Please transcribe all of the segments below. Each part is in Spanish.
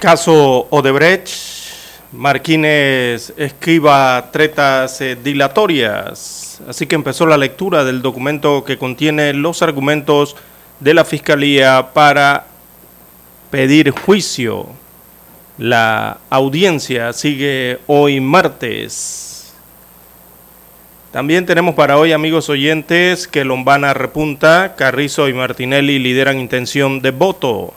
Caso Odebrecht, Marquínez escriba tretas eh, dilatorias. Así que empezó la lectura del documento que contiene los argumentos de la Fiscalía para pedir juicio. La audiencia sigue hoy martes. También tenemos para hoy, amigos oyentes, que Lombana repunta, Carrizo y Martinelli lideran intención de voto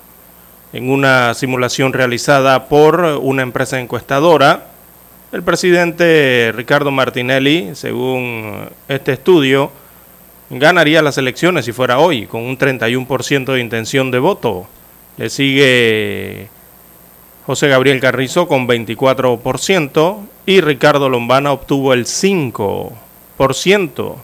en una simulación realizada por una empresa encuestadora. El presidente Ricardo Martinelli, según este estudio, ganaría las elecciones si fuera hoy, con un 31% de intención de voto. Le sigue José Gabriel Carrizo con 24% y Ricardo Lombana obtuvo el 5%.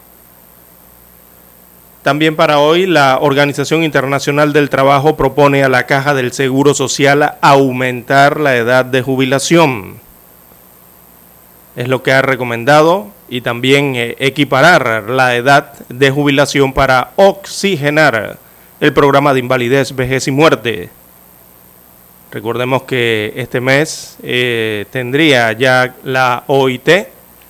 También para hoy, la Organización Internacional del Trabajo propone a la Caja del Seguro Social aumentar la edad de jubilación. Es lo que ha recomendado y también eh, equiparar la edad de jubilación para oxigenar el programa de invalidez, vejez y muerte. Recordemos que este mes eh, tendría ya la OIT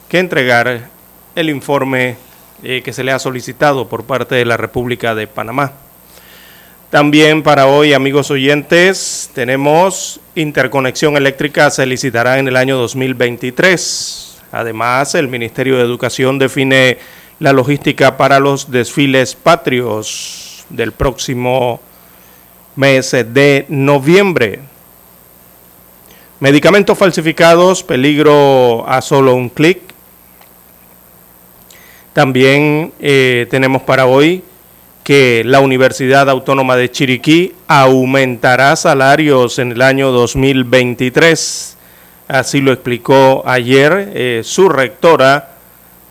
que entregar el informe eh, que se le ha solicitado por parte de la República de Panamá. También para hoy, amigos oyentes, tenemos interconexión eléctrica, se licitará en el año 2023. Además, el Ministerio de Educación define la logística para los desfiles patrios del próximo mes de noviembre. Medicamentos falsificados, peligro a solo un clic. También eh, tenemos para hoy que la Universidad Autónoma de Chiriquí aumentará salarios en el año 2023. Así lo explicó ayer eh, su rectora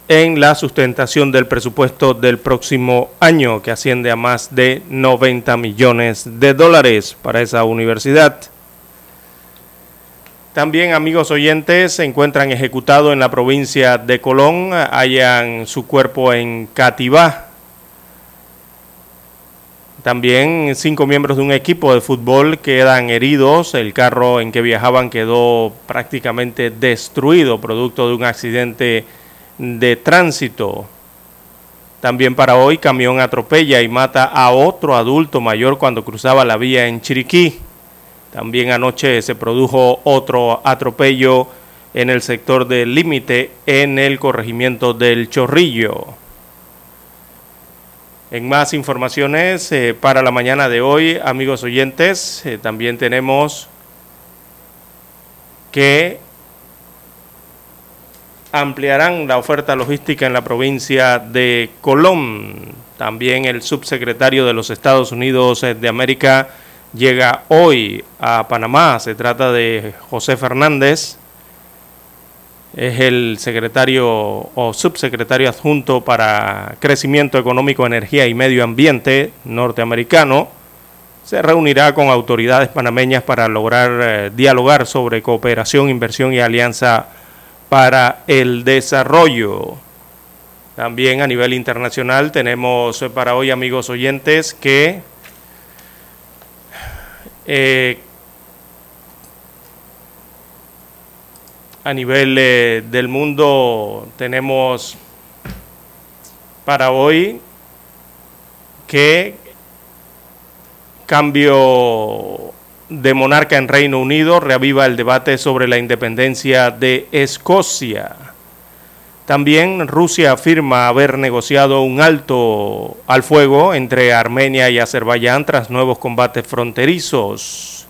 en la sustentación del presupuesto del próximo año, que asciende a más de 90 millones de dólares para esa universidad. También, amigos oyentes, se encuentran ejecutados en la provincia de Colón, hayan su cuerpo en Cativá. También cinco miembros de un equipo de fútbol quedan heridos. El carro en que viajaban quedó prácticamente destruido, producto de un accidente de tránsito. También para hoy, camión atropella y mata a otro adulto mayor cuando cruzaba la vía en Chiriquí. También anoche se produjo otro atropello en el sector del límite en el corregimiento del Chorrillo. En más informaciones eh, para la mañana de hoy, amigos oyentes, eh, también tenemos que ampliarán la oferta logística en la provincia de Colón. También el subsecretario de los Estados Unidos eh, de América, llega hoy a Panamá. Se trata de José Fernández, es el secretario o subsecretario adjunto para Crecimiento Económico, Energía y Medio Ambiente norteamericano. Se reunirá con autoridades panameñas para lograr eh, dialogar sobre cooperación, inversión y alianza para el desarrollo. También a nivel internacional tenemos para hoy, amigos oyentes, que eh, a nivel eh, del mundo tenemos para hoy que cambio de monarca en Reino Unido reaviva el debate sobre la independencia de Escocia. También Rusia afirma haber negociado un alto al fuego entre Armenia y Azerbaiyán tras nuevos combates fronterizos.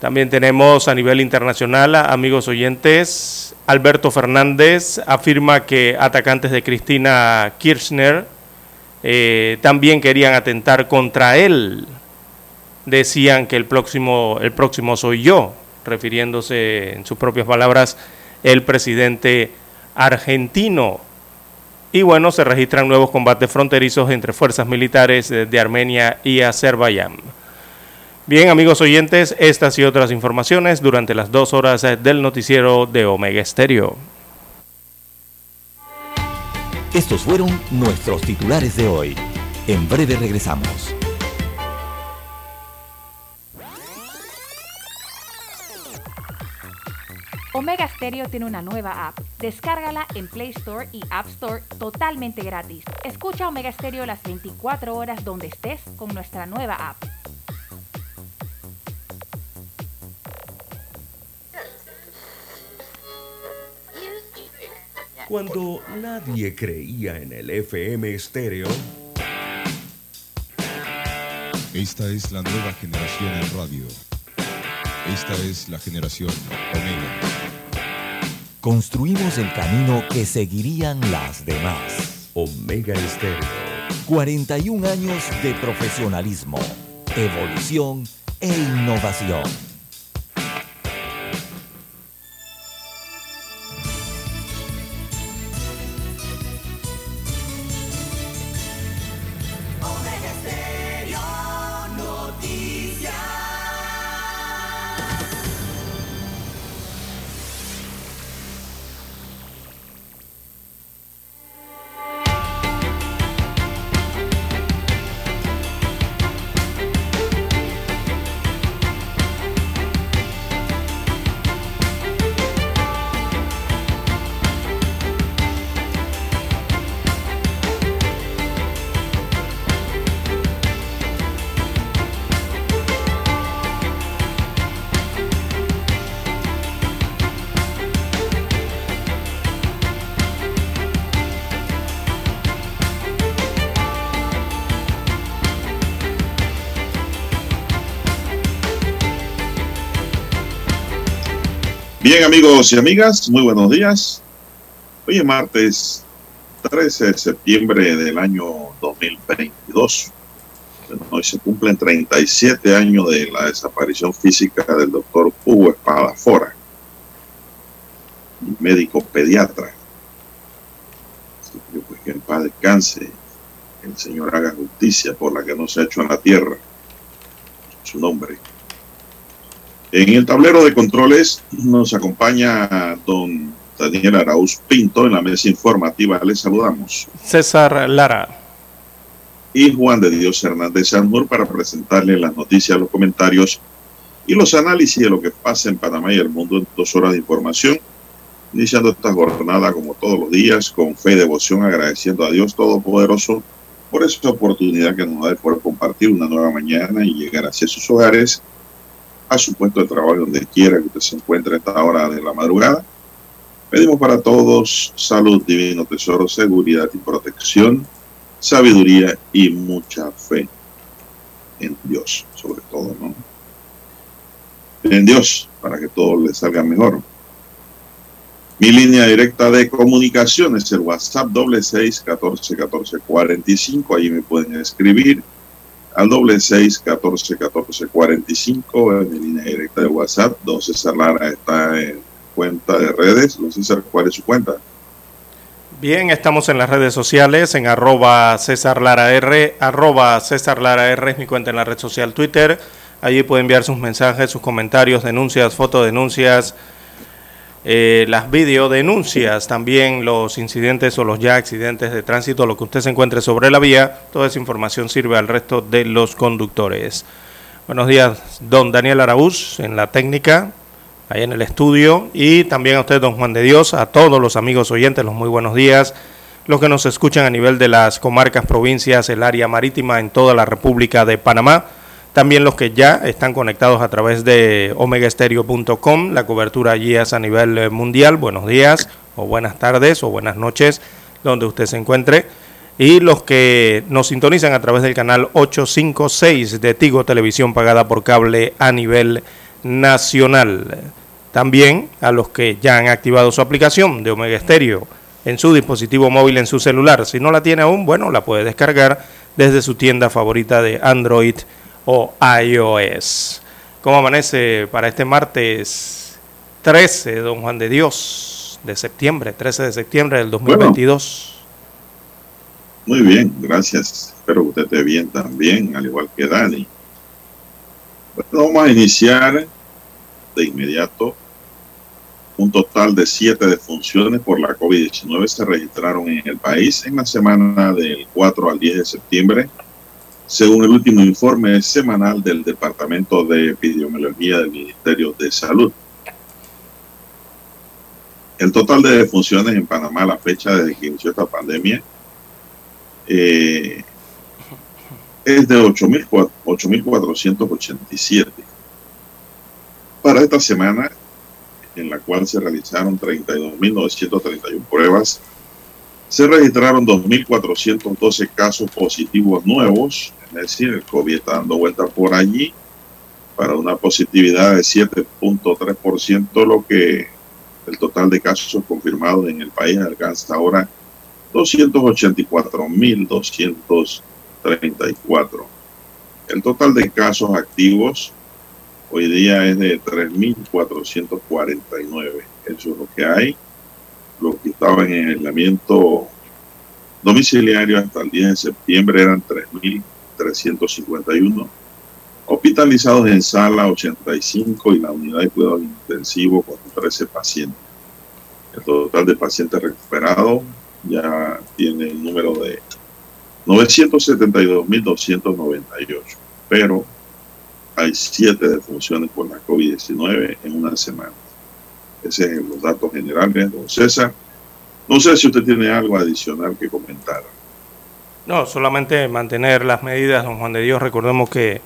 También tenemos a nivel internacional, amigos oyentes, Alberto Fernández afirma que atacantes de Cristina Kirchner eh, también querían atentar contra él. Decían que el próximo, el próximo soy yo, refiriéndose en sus propias palabras el presidente argentino. Y bueno, se registran nuevos combates fronterizos entre fuerzas militares de Armenia y Azerbaiyán. Bien, amigos oyentes, estas y otras informaciones durante las dos horas del noticiero de Omega Estéreo. Estos fueron nuestros titulares de hoy. En breve regresamos. Omega Stereo tiene una nueva app. Descárgala en Play Store y App Store totalmente gratis. Escucha Omega Stereo las 24 horas donde estés con nuestra nueva app. Cuando nadie creía en el FM estéreo. Esta es la nueva generación en radio. Esta es la generación Omega. Construimos el camino que seguirían las demás. Omega Estéreo. 41 años de profesionalismo, evolución e innovación. Bien amigos y amigas, muy buenos días. Hoy es martes 13 de septiembre del año 2022. Hoy se cumplen 37 años de la desaparición física del doctor Hugo Espadafora, médico pediatra. Pues que en el Señor haga justicia por la que no se ha hecho en la tierra. Su nombre. En el tablero de controles nos acompaña don Daniel Arauz Pinto en la mesa informativa. Les saludamos. César Lara. Y Juan de Dios Hernández Sanmur para presentarle las noticias, los comentarios y los análisis de lo que pasa en Panamá y el mundo en dos horas de información. Iniciando esta jornada como todos los días con fe y devoción, agradeciendo a Dios Todopoderoso por esta oportunidad que nos da de poder compartir una nueva mañana y llegar hacia sus hogares a su puesto de trabajo donde quiera que usted se encuentre a esta hora de la madrugada. Pedimos para todos salud, divino tesoro, seguridad y protección, sabiduría y mucha fe en Dios, sobre todo, ¿no? En Dios, para que todo le salga mejor. Mi línea directa de comunicación es el WhatsApp doble seis catorce catorce cuarenta y cinco. Ahí me pueden escribir al doble seis catorce catorce cuarenta y cinco en línea directa de WhatsApp. Don César Lara está en cuenta de redes. Don César, ¿cuál es su cuenta? Bien, estamos en las redes sociales, en arroba César Lara R, arroba César Lara R es mi cuenta en la red social Twitter. Allí puede enviar sus mensajes, sus comentarios, denuncias, fotodenuncias, eh, las videodenuncias, también los incidentes o los ya accidentes de tránsito, lo que usted se encuentre sobre la vía, toda esa información sirve al resto de los conductores. Buenos días, don Daniel Araúz en la técnica. ahí en el estudio. Y también a usted, don Juan de Dios, a todos los amigos oyentes, los muy buenos días. Los que nos escuchan a nivel de las comarcas, provincias, el área marítima en toda la República de Panamá. También los que ya están conectados a través de omegaestereo.com. La cobertura allí es a nivel eh, mundial. Buenos días, o buenas tardes, o buenas noches, donde usted se encuentre y los que nos sintonizan a través del canal 856 de Tigo Televisión pagada por cable a nivel nacional. También a los que ya han activado su aplicación de Omega Stereo en su dispositivo móvil, en su celular. Si no la tiene aún, bueno, la puede descargar desde su tienda favorita de Android o iOS. ¿Cómo amanece para este martes 13, don Juan de Dios, de septiembre, 13 de septiembre del 2022? Muy bien, gracias. Espero que usted esté bien también, al igual que Dani. Bueno, vamos a iniciar de inmediato. Un total de siete defunciones por la COVID-19 se registraron en el país en la semana del 4 al 10 de septiembre, según el último informe semanal del Departamento de Epidemiología del Ministerio de Salud. El total de defunciones en Panamá a la fecha desde que inició esta pandemia eh, es de 8.487. Para esta semana, en la cual se realizaron 32.931 pruebas, se registraron 2.412 casos positivos nuevos, es decir, el COVID está dando vuelta por allí para una positividad de 7.3%, lo que el total de casos confirmados en el país alcanza ahora 284.234. El total de casos activos hoy día es de 3.449. Eso es lo que hay. Los que estaban en aislamiento domiciliario hasta el 10 de septiembre eran 3.351. Hospitalizados en sala 85 y la unidad de cuidado intensivo con 13 pacientes. El total de pacientes recuperados ya tiene el número de 972.298, pero hay siete defunciones por la COVID-19 en una semana. Ese es los datos generales, don César. No sé si usted tiene algo adicional que comentar. No, solamente mantener las medidas, don Juan de Dios. Recordemos que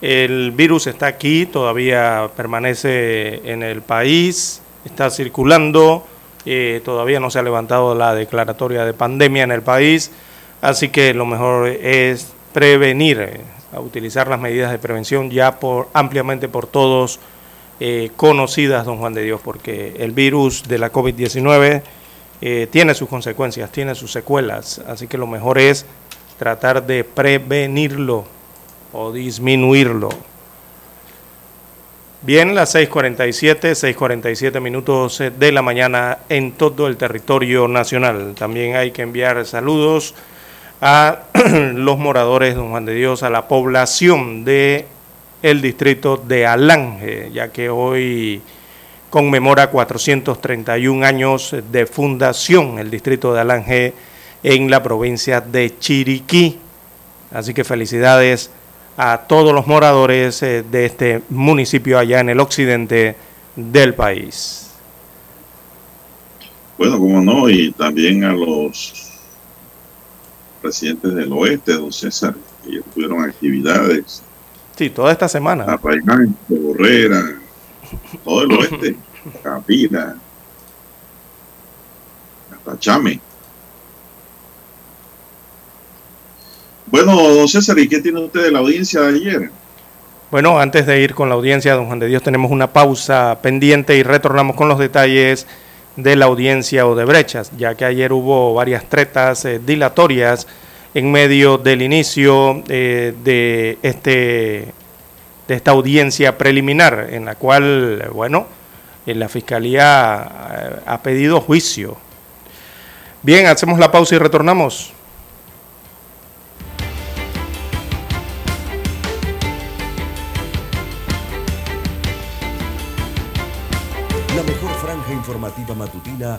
el virus está aquí, todavía permanece en el país, está circulando eh, todavía no se ha levantado la declaratoria de pandemia en el país, así que lo mejor es prevenir, eh, utilizar las medidas de prevención ya por ampliamente por todos eh, conocidas, don Juan de Dios, porque el virus de la COVID-19 tiene sus consecuencias, tiene sus secuelas, así que lo mejor es tratar de prevenirlo o disminuirlo. Bien, las 6:47, 6:47 minutos eh, de la mañana en todo el territorio nacional. También hay que enviar saludos a los moradores, don Juan de Dios, a la población de el distrito de Alange, ya que hoy conmemora 431 años de fundación el distrito de Alange en la provincia de Chiriquí. Así que felicidades a todos los moradores eh, de este municipio allá en el occidente del país. Bueno, como no, y también a los residentes del oeste, don César, que tuvieron actividades. Sí, toda esta semana. La Borrera, todo el oeste, Capina, hasta Chame. Bueno, don César, ¿y qué tiene usted de la audiencia de ayer? Bueno, antes de ir con la audiencia, don Juan de Dios, tenemos una pausa pendiente y retornamos con los detalles de la audiencia o de brechas, ya que ayer hubo varias tretas eh, dilatorias en medio del inicio eh, de, este, de esta audiencia preliminar, en la cual, bueno, eh, la Fiscalía ha pedido juicio. Bien, hacemos la pausa y retornamos. informativa matutina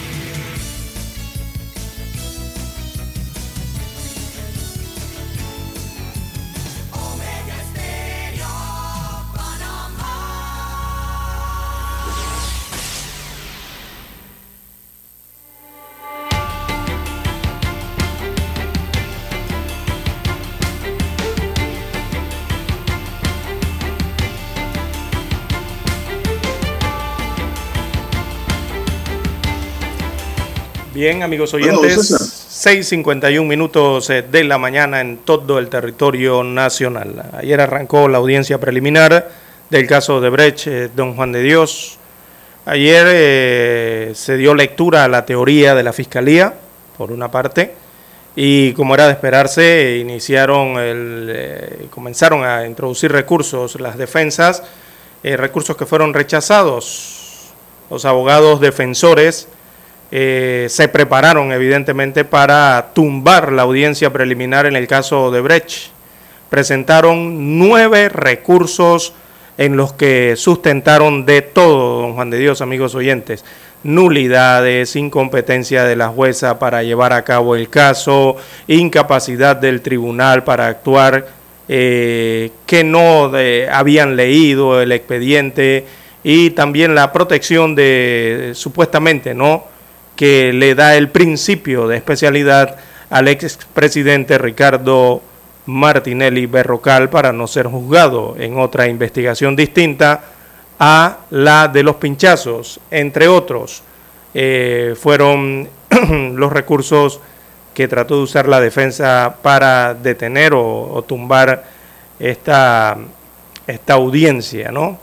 Bien, amigos oyentes, 6.51 minutos eh, de la mañana en todo el territorio nacional. Ayer arrancó la audiencia preliminar del caso de Brecht, eh, don Juan de Dios. Ayer eh, se dio lectura a la teoría de la Fiscalía, por una parte, y como era de esperarse, iniciaron el, comenzaron a introducir recursos, las defensas, recursos que fueron rechazados. Los abogados defensores eh, se prepararon evidentemente para tumbar la audiencia preliminar en el caso de Brecht. Presentaron nueve recursos en los que sustentaron de todo, don Juan de Dios, amigos oyentes, nulidades, incompetencia de la jueza para llevar a cabo el caso, incapacidad del tribunal para actuar, eh, que no eh, habían leído el expediente y también la protección de supuestamente no que le da el principio de especialidad al expresidente Ricardo Martinelli Berrocal para no ser juzgado en otra investigación distinta a la de los pinchazos, entre otros. Eh, fueron los recursos que trató de usar la defensa para detener o, o tumbar esta, esta audiencia, ¿no?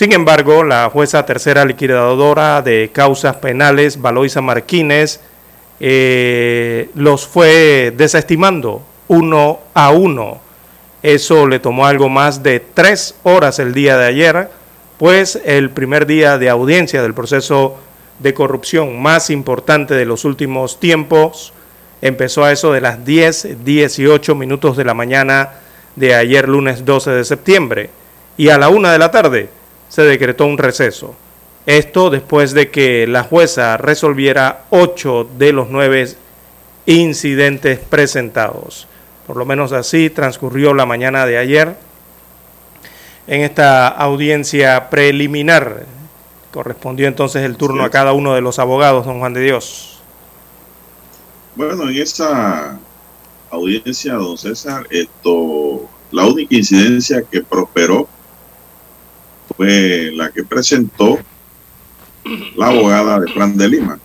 Sin embargo, la jueza tercera liquidadora de causas penales, Valoisa Martínez, eh, los fue desestimando uno a uno. Eso le tomó algo más de tres horas el día de ayer, pues el primer día de audiencia del proceso de corrupción más importante de los últimos tiempos empezó a eso de las 10, 18 minutos de la mañana de ayer lunes 12 de septiembre y a la una de la tarde se decretó un receso. Esto después de que la jueza resolviera ocho de los nueve incidentes presentados. Por lo menos así transcurrió la mañana de ayer en esta audiencia preliminar. Correspondió entonces el turno a cada uno de los abogados, don Juan de Dios. Bueno, en esa audiencia, don César, esto, la única incidencia que prosperó fue la que presentó la abogada de Plan de Lima.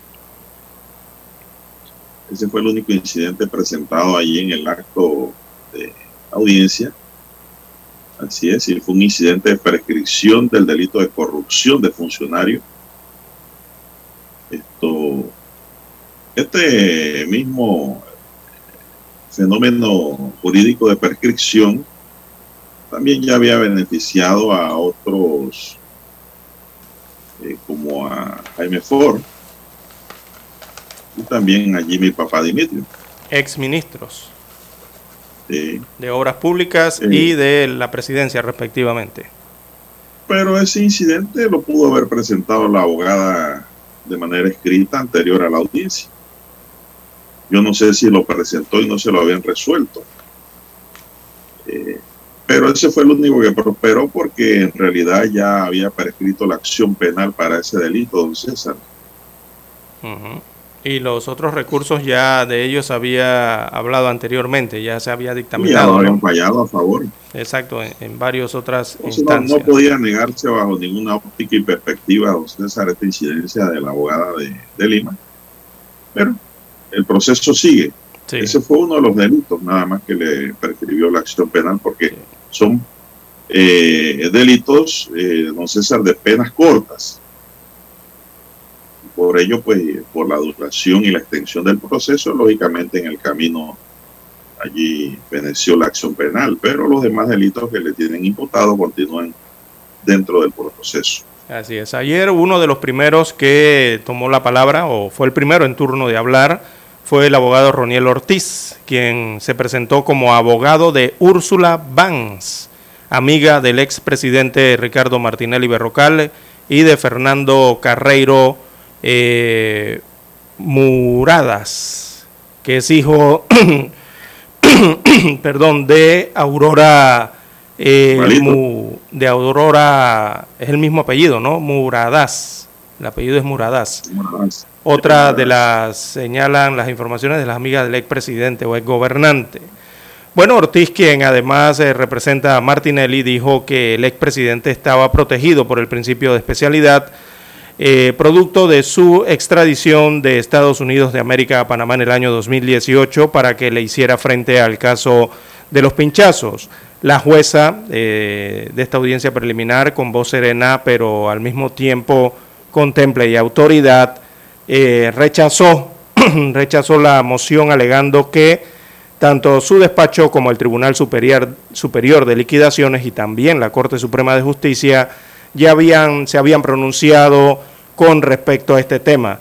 Ese fue el único incidente presentado allí en el acto de audiencia. Así es, y fue un incidente de prescripción del delito de corrupción de funcionario. Esto, este mismo fenómeno jurídico de prescripción también ya había beneficiado a otros, eh, como a Jaime Ford y también a Jimmy Papadimitrio. Ex ministros de Obras Públicas y de la presidencia respectivamente. Pero ese incidente lo pudo haber presentado la abogada de manera escrita anterior a la audiencia. Yo no sé si lo presentó y no se lo habían resuelto. Eh, pero ese fue el único que prosperó porque en realidad ya había prescrito la acción penal para ese delito, don César. Y los otros recursos ya de ellos había hablado anteriormente, ya se había dictaminado. Ya habían fallado a favor. Exacto, en, varias otras instancias. No, podía negarse bajo ninguna óptica y perspectiva, don César, esta incidencia de la abogada de, Lima. Pero el proceso sigue. Ese fue uno de los delitos, nada más que le prescribió la acción penal, porque son eh, delitos, eh, don de penas cortas por ello, pues, por la duración y la extensión del proceso, lógicamente en el camino allí veneció la acción penal, pero los demás delitos que le tienen imputado continúan dentro del proceso. Así es. Ayer uno de los primeros que tomó la palabra, o fue el primero en turno de hablar, fue el abogado Roniel Ortiz, quien se presentó como abogado de Úrsula Banz, amiga del expresidente Ricardo Martinelli Berrocal y de Fernando Carreiro eh, Muradas, que es hijo, perdón, de Aurora, eh, de Aurora, es el mismo apellido, ¿no? Muradas, el apellido es Muradas. Otra de las, señalan las informaciones de las amigas del expresidente o exgobernante. Bueno, Ortiz, quien además eh, representa a Martinelli, dijo que el expresidente estaba protegido por el principio de especialidad eh, producto de su extradición de Estados Unidos de América a Panamá en el año 2018 para que le hiciera frente al caso de los pinchazos. La jueza eh, de esta audiencia preliminar, con voz serena, pero al mismo tiempo con temple y autoridad, eh, rechazó, rechazó la moción alegando que tanto su despacho como el Tribunal Superior, Superior de Liquidaciones y también la Corte Suprema de Justicia ya habían, se habían pronunciado con respecto a este tema,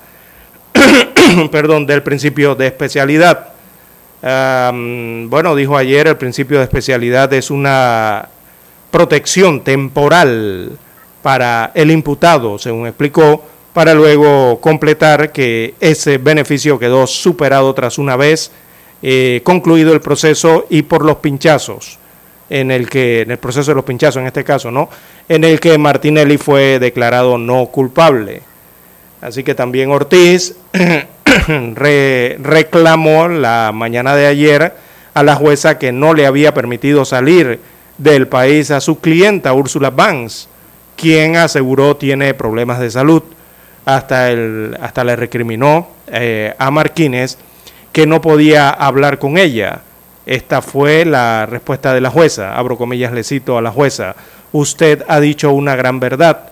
perdón, del principio de especialidad. bueno, dijo ayer, el principio de especialidad es una protección temporal para el imputado, según explicó, para luego completar que ese beneficio quedó superado tras una vez eh, concluido el proceso y por los pinchazos en el que, en el proceso de los pinchazos en este caso, ¿no? En el que Martinelli fue declarado no culpable. Así que también Ortiz reclamó la mañana de ayer a la jueza que no le había permitido salir del país a su clienta Úrsula Banks, quien aseguró tiene problemas de salud. Hasta, el, hasta le recriminó eh, a Marquines que no podía hablar con ella esta fue la respuesta de la jueza. Abro comillas, le cito a la jueza. Usted ha dicho una gran verdad.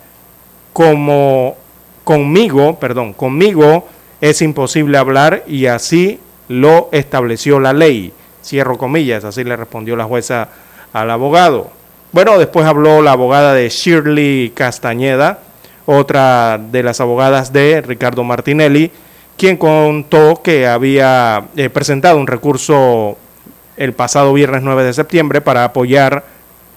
Como conmigo, perdón, conmigo es imposible hablar y así lo estableció la ley. Cierro comillas, así le respondió la jueza al abogado. Bueno, después habló la abogada de Shirley Castañeda, otra de las abogadas de Ricardo Martinelli, quien contó que había eh, presentado un recurso el pasado viernes 9 de septiembre para apoyar,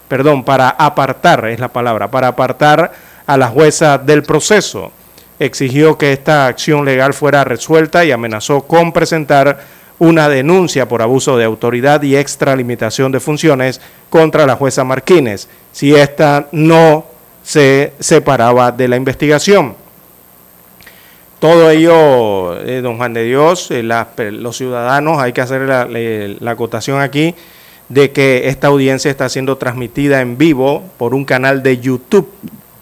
perdón, para apartar, es la palabra, para apartar a la jueza del proceso. Exigió que esta acción legal fuera resuelta y amenazó con presentar una denuncia por abuso de autoridad y extralimitación de funciones contra la jueza Martínez, si ésta no se separaba de la investigación. Todo ello, eh, don Juan de Dios, eh, los ciudadanos, hay que hacer la, acotación aquí de que esta audiencia está siendo transmitida en vivo por un canal de YouTube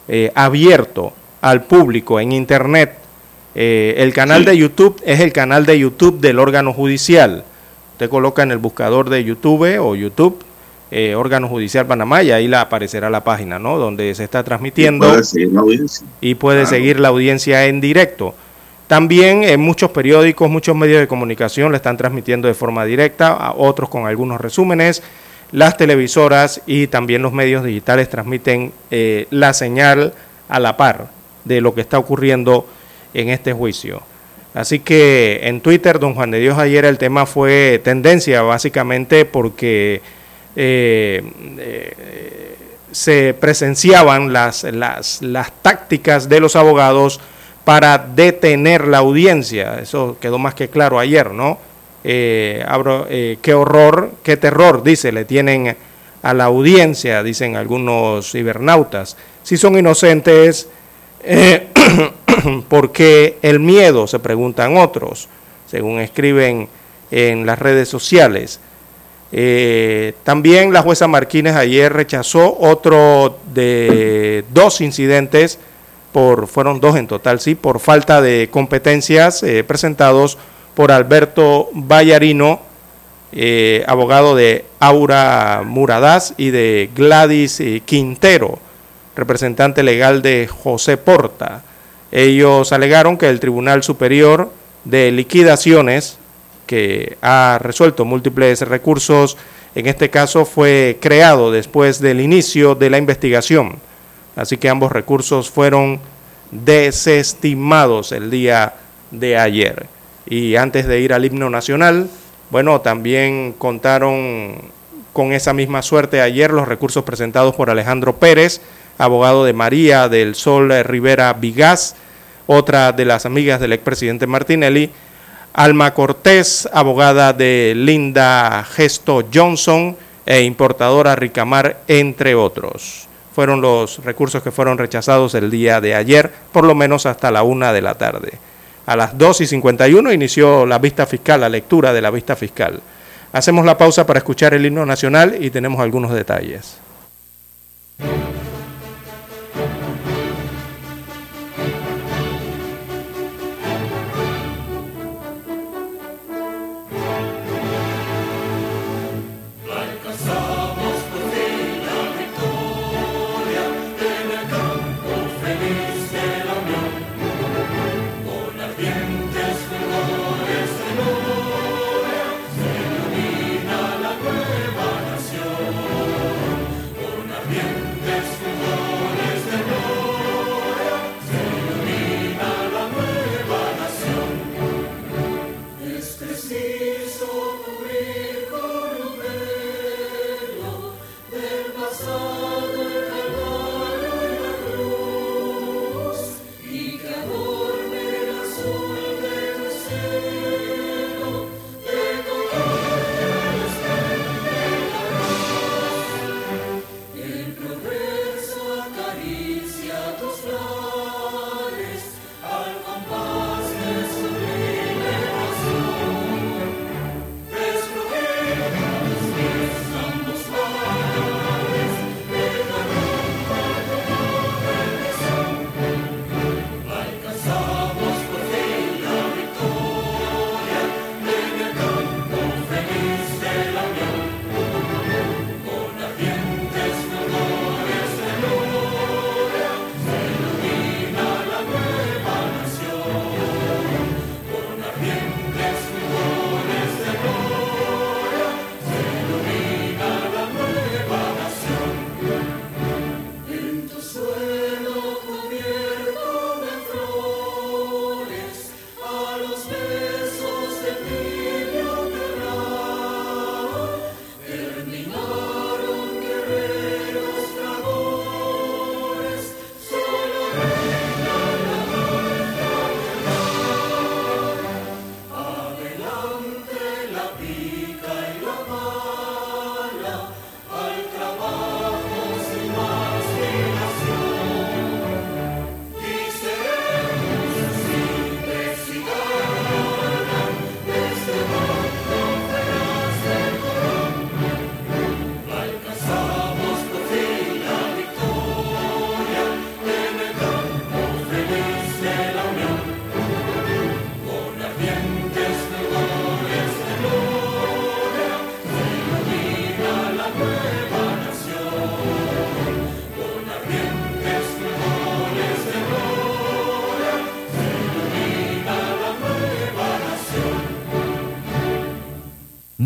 eh, abierto al público en Internet. el canal de YouTube es el canal de YouTube del órgano judicial. Usted coloca en el buscador de YouTube o YouTube eh, órgano judicial Panamá y ahí la aparecerá la página, ¿no? Donde se está transmitiendo. Y puede seguir la audiencia. Y puede seguir la audiencia en directo. También en muchos periódicos, muchos medios de comunicación le están transmitiendo de forma directa, a otros con algunos resúmenes. Las televisoras y también los medios digitales transmiten eh, la señal a la par de lo que está ocurriendo en este juicio. Así que en Twitter, don Juan de Dios, ayer el tema fue tendencia, básicamente porque eh, eh, se presenciaban las, las, las tácticas de los abogados para detener la audiencia. Eso quedó más que claro ayer, ¿no? Eh, qué horror, qué terror, dice, le tienen a la audiencia, dicen algunos cibernautas. Si son inocentes, eh, ¿por qué el miedo? Se preguntan otros, según escriben en las redes sociales. Eh, también la jueza Martínez ayer rechazó otro de dos incidentes, por, fueron dos en total, sí, por falta de competencias eh, presentados por Alberto Vallarino, eh, abogado de Aura Muradás y de Gladys Quintero, representante legal de José Porta. Ellos alegaron que el Tribunal Superior de Liquidaciones que ha resuelto múltiples recursos, en este caso fue creado después del inicio de la investigación. Así que ambos recursos fueron desestimados el día de ayer. Y antes de ir al himno nacional, bueno, también contaron con esa misma suerte ayer los recursos presentados por Alejandro Pérez, abogado de María del Sol Rivera Vigás, otra de las amigas del expresidente Martinelli, Alma Cortés, abogada de Linda Gesto Johnson e importadora Ricamar, entre otros. Fueron los recursos que fueron rechazados el día de ayer, por lo menos hasta la una de la tarde. A las 2 y 51 inició la vista fiscal, la lectura de la vista fiscal. Hacemos la pausa para escuchar el himno nacional y tenemos algunos detalles.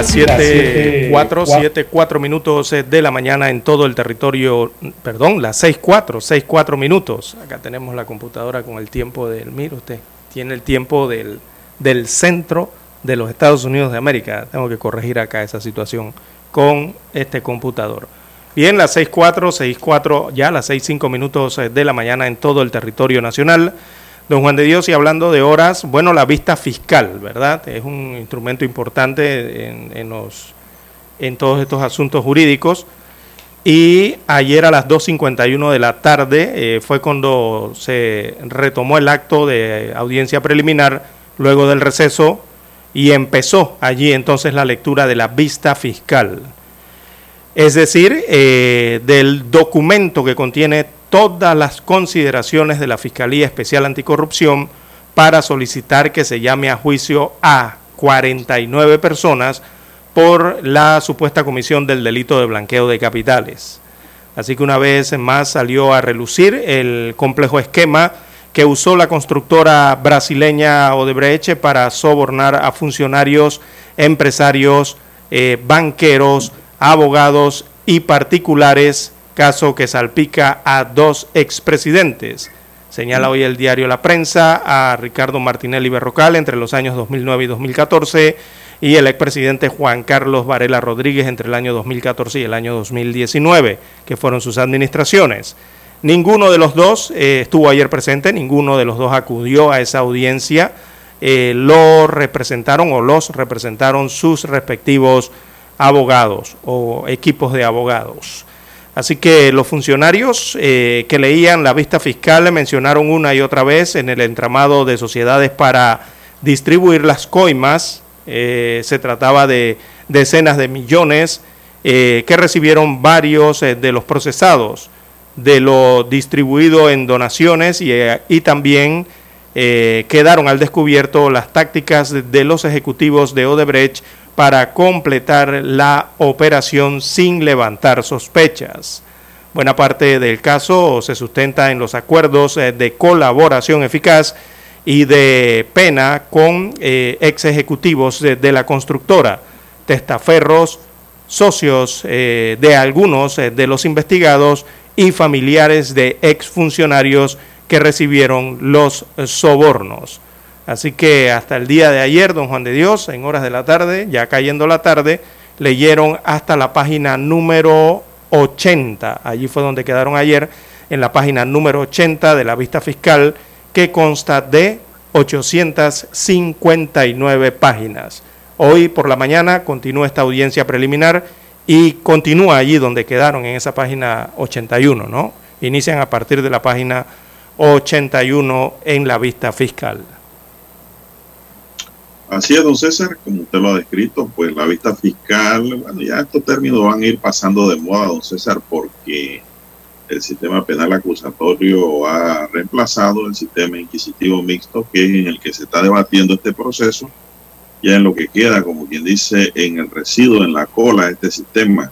Las 7, 4, 7, 4 minutos eh, de la mañana en todo el territorio, perdón, las 6, 4, 6, 4 minutos. Acá tenemos la computadora con el tiempo del, mire usted, tiene el tiempo del, del centro de los Estados Unidos de América. Tengo que corregir acá esa situación con este computador. Bien, las 6, 4, 6, 4, ya las 6, 5 minutos eh, de la mañana en todo el territorio nacional. Don Juan de Dios, y hablando de horas, bueno, la vista fiscal, ¿verdad? Es un instrumento importante en, todos estos asuntos jurídicos. Y ayer a las 2.51 de la tarde eh, fue cuando se retomó el acto de audiencia preliminar luego del receso y empezó allí entonces la lectura de la vista fiscal. Es decir, eh, del documento que contiene todas las consideraciones de la Fiscalía Especial Anticorrupción para solicitar que se llame a juicio a 49 personas por la supuesta comisión del delito de blanqueo de capitales. Así que una vez más salió a relucir el complejo esquema que usó la constructora brasileña Odebrecht para sobornar a funcionarios, empresarios, eh, banqueros, abogados y particulares caso que salpica a dos expresidentes. Señala hoy el diario La Prensa a Ricardo Martinelli Berrocal entre los años 2009 y 2014 y el expresidente Juan Carlos Varela Rodríguez entre el año 2014 y el año 2019, que fueron sus administraciones. Ninguno de los dos eh, estuvo ayer presente, ninguno de los dos acudió a esa audiencia. Eh, lo representaron o los representaron sus respectivos abogados o equipos de abogados. Así que los funcionarios eh, que leían la vista fiscal mencionaron una y otra vez en el entramado de sociedades para distribuir las coimas. Eh, se trataba de decenas de millones eh, que recibieron varios de los procesados, de lo distribuido en donaciones y, y también quedaron al descubierto las tácticas de los ejecutivos de Odebrecht para completar la operación sin levantar sospechas. Buena parte del caso se sustenta en los acuerdos eh, de colaboración eficaz y de pena con eh, ex ejecutivos de, la constructora, testaferros, socios eh, de algunos de los investigados y familiares de exfuncionarios que recibieron los sobornos. Así que hasta el día de ayer, don Juan de Dios, en horas de la tarde, ya cayendo la tarde, leyeron hasta la página número 80. Allí fue donde quedaron ayer, en la página número 80 de la vista fiscal, que consta de 859 páginas. Hoy por la mañana continúa esta audiencia preliminar y continúa allí donde quedaron en esa página 81, ¿no? Inician a partir de la página 81 en la vista fiscal. Así es, don César, como usted lo ha descrito, pues la vista fiscal, bueno, ya estos términos van a ir pasando de moda, don César, porque el sistema penal acusatorio ha reemplazado el sistema inquisitivo mixto, que es en el que se está debatiendo este proceso, ya en lo que queda, como quien dice, en el residuo, en la cola este sistema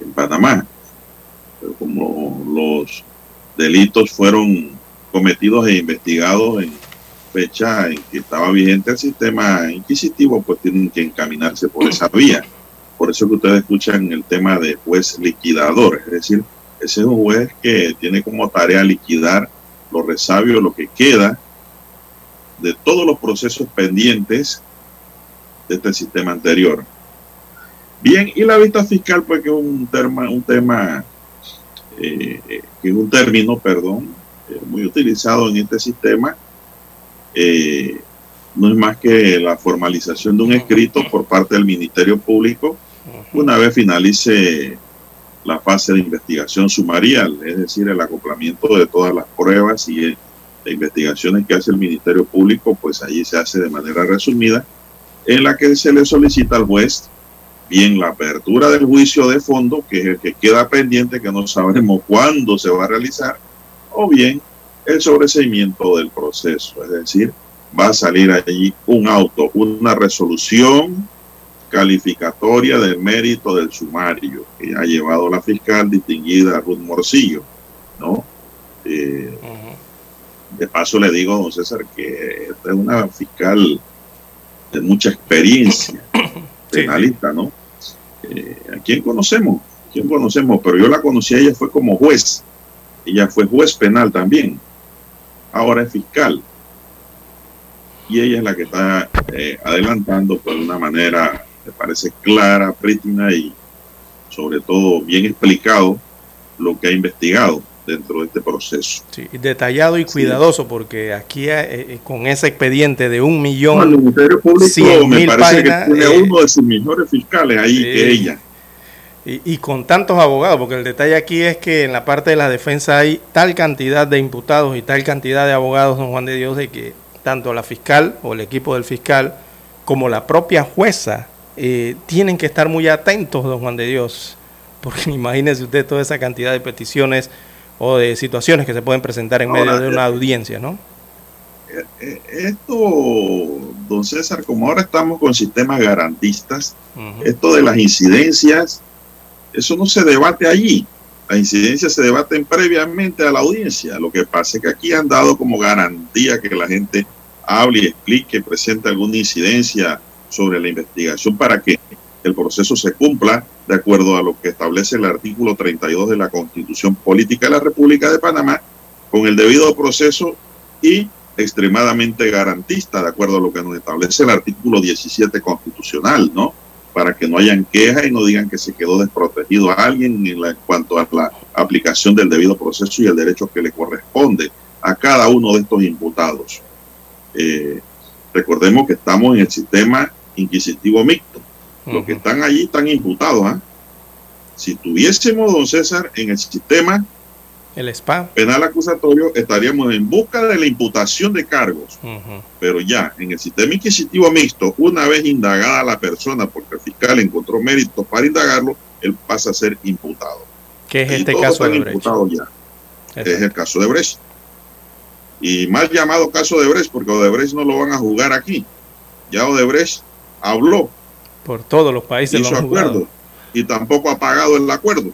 en Panamá. Pero como los delitos fueron cometidos e investigados en fecha en que estaba vigente el sistema inquisitivo, pues tienen que encaminarse por esa vía. Por eso que ustedes escuchan el tema de juez liquidador, es decir, ese es un juez que tiene como tarea liquidar los resabios, lo que queda de todos los procesos pendientes de este sistema anterior. Bien, y la vista fiscal, pues que es un tema, un tema eh, que es un término, perdón, eh, muy utilizado en este sistema, eh, no es más que la formalización de un escrito por parte del Ministerio Público una vez finalice la fase de investigación sumarial, es decir, el acoplamiento de todas las pruebas y de investigaciones que hace el Ministerio Público, pues allí se hace de manera resumida, en la que se le solicita al juez bien la apertura del juicio de fondo, que es el que queda pendiente, que no sabemos cuándo se va a realizar, o bien el sobreseimiento del proceso, es decir, va a salir allí un auto, una resolución calificatoria del mérito del sumario que ha llevado la fiscal distinguida Ruth Morcillo, ¿no? Eh, de paso le digo, don César, que esta es una fiscal de mucha experiencia, penalista, ¿no? Eh, ¿A quién conocemos? ¿A quién conocemos? Pero yo la conocí a ella, fue como juez. Ella fue juez penal también. Ahora es fiscal. Y ella es la que está eh, adelantando pues, de una manera, me parece clara, prístina y sobre todo bien explicado lo que ha investigado dentro de este proceso. Sí, detallado y cuidadoso, porque aquí eh, eh, con ese expediente de un millón. el Ministerio Público me parece que tiene eh, uno de sus mejores fiscales ahí que ella. Y, y, con tantos abogados, porque el detalle aquí es que en la parte de la defensa hay tal cantidad de imputados y tal cantidad de abogados, don Juan de Dios, de que tanto la fiscal o el equipo del fiscal como la propia jueza tienen que estar muy atentos, don Juan de Dios, porque imagínese usted toda esa cantidad de peticiones o de situaciones que se pueden presentar en medio de una eh, audiencia, ¿no? Eh, eh, esto, don César, como ahora estamos con sistemas garantistas, esto de las incidencias, eso no se debate allí. Las incidencias se debaten previamente a la audiencia. Lo que pasa es que aquí han dado como garantía que la gente hable y explique, presente alguna incidencia sobre la investigación para que el proceso se cumpla de acuerdo a lo que establece el artículo 32 de la Constitución Política de la República de Panamá, con el debido proceso y extremadamente garantista, de acuerdo a lo que nos establece el artículo 17 constitucional, ¿no? Para que no hayan quejas y no digan que se quedó desprotegido a alguien en, en cuanto a la aplicación del debido proceso y el derecho que le corresponde a cada uno de estos imputados. Eh, recordemos que estamos en el sistema inquisitivo mixto, los que están allí están imputados. ¿ah? Si tuviésemos, don César, en el sistema el SPA. penal acusatorio, estaríamos en busca de la imputación de cargos. Pero ya, en el sistema inquisitivo mixto, una vez indagada la persona, porque el fiscal encontró méritos para indagarlo, él pasa a ser imputado. ¿Qué es este caso de Brecht? Ya. Es el caso de Brecht. Y mal llamado caso de Brecht, porque Odebrecht no lo van a jugar aquí. Ya Odebrecht habló por todos los países hizo acuerdo y tampoco ha pagado el acuerdo.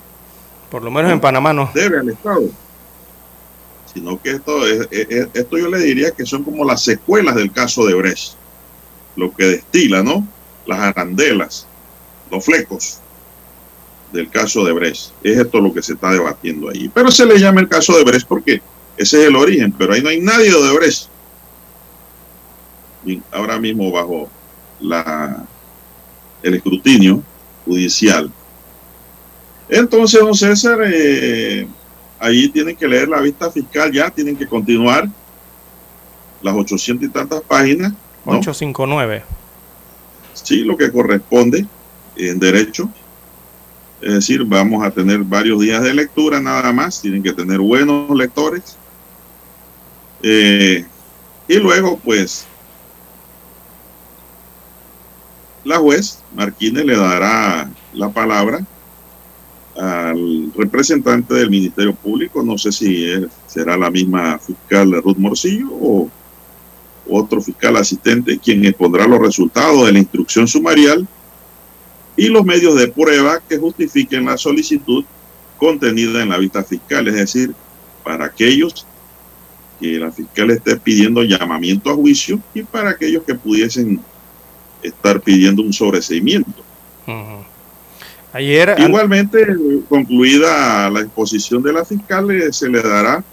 Por lo menos en Panamá no. Debe al Estado. Sino que esto, es, esto yo le diría que son como las secuelas del caso de Brecht. Lo que destila, ¿no? Las arandelas, los flecos del caso de Brecht. Es esto lo que se está debatiendo ahí. Pero se le llama el caso de Brecht porque ese es el origen, pero ahí no hay nadie de Brecht. ahora mismo bajo la el escrutinio judicial. Entonces, don César, eh, ahí tienen que leer la vista fiscal ya, tienen que continuar las 800 y tantas páginas. 859. Sí, lo que corresponde en derecho. Es decir, vamos a tener varios días de lectura nada más, tienen que tener buenos lectores. Eh, y luego, pues, la juez Marquínez le dará la palabra al representante del Ministerio Público, no sé si será la misma fiscal Ruth Morcillo o otro fiscal asistente quien expondrá los resultados de la instrucción sumarial y los medios de prueba que justifiquen la solicitud contenida en la vista fiscal, es decir, para aquellos que la fiscal esté pidiendo llamamiento a juicio y para aquellos que pudiesen estar pidiendo un sobreseimiento. Ayer, Igualmente, concluida la exposición de la fiscal, se le dará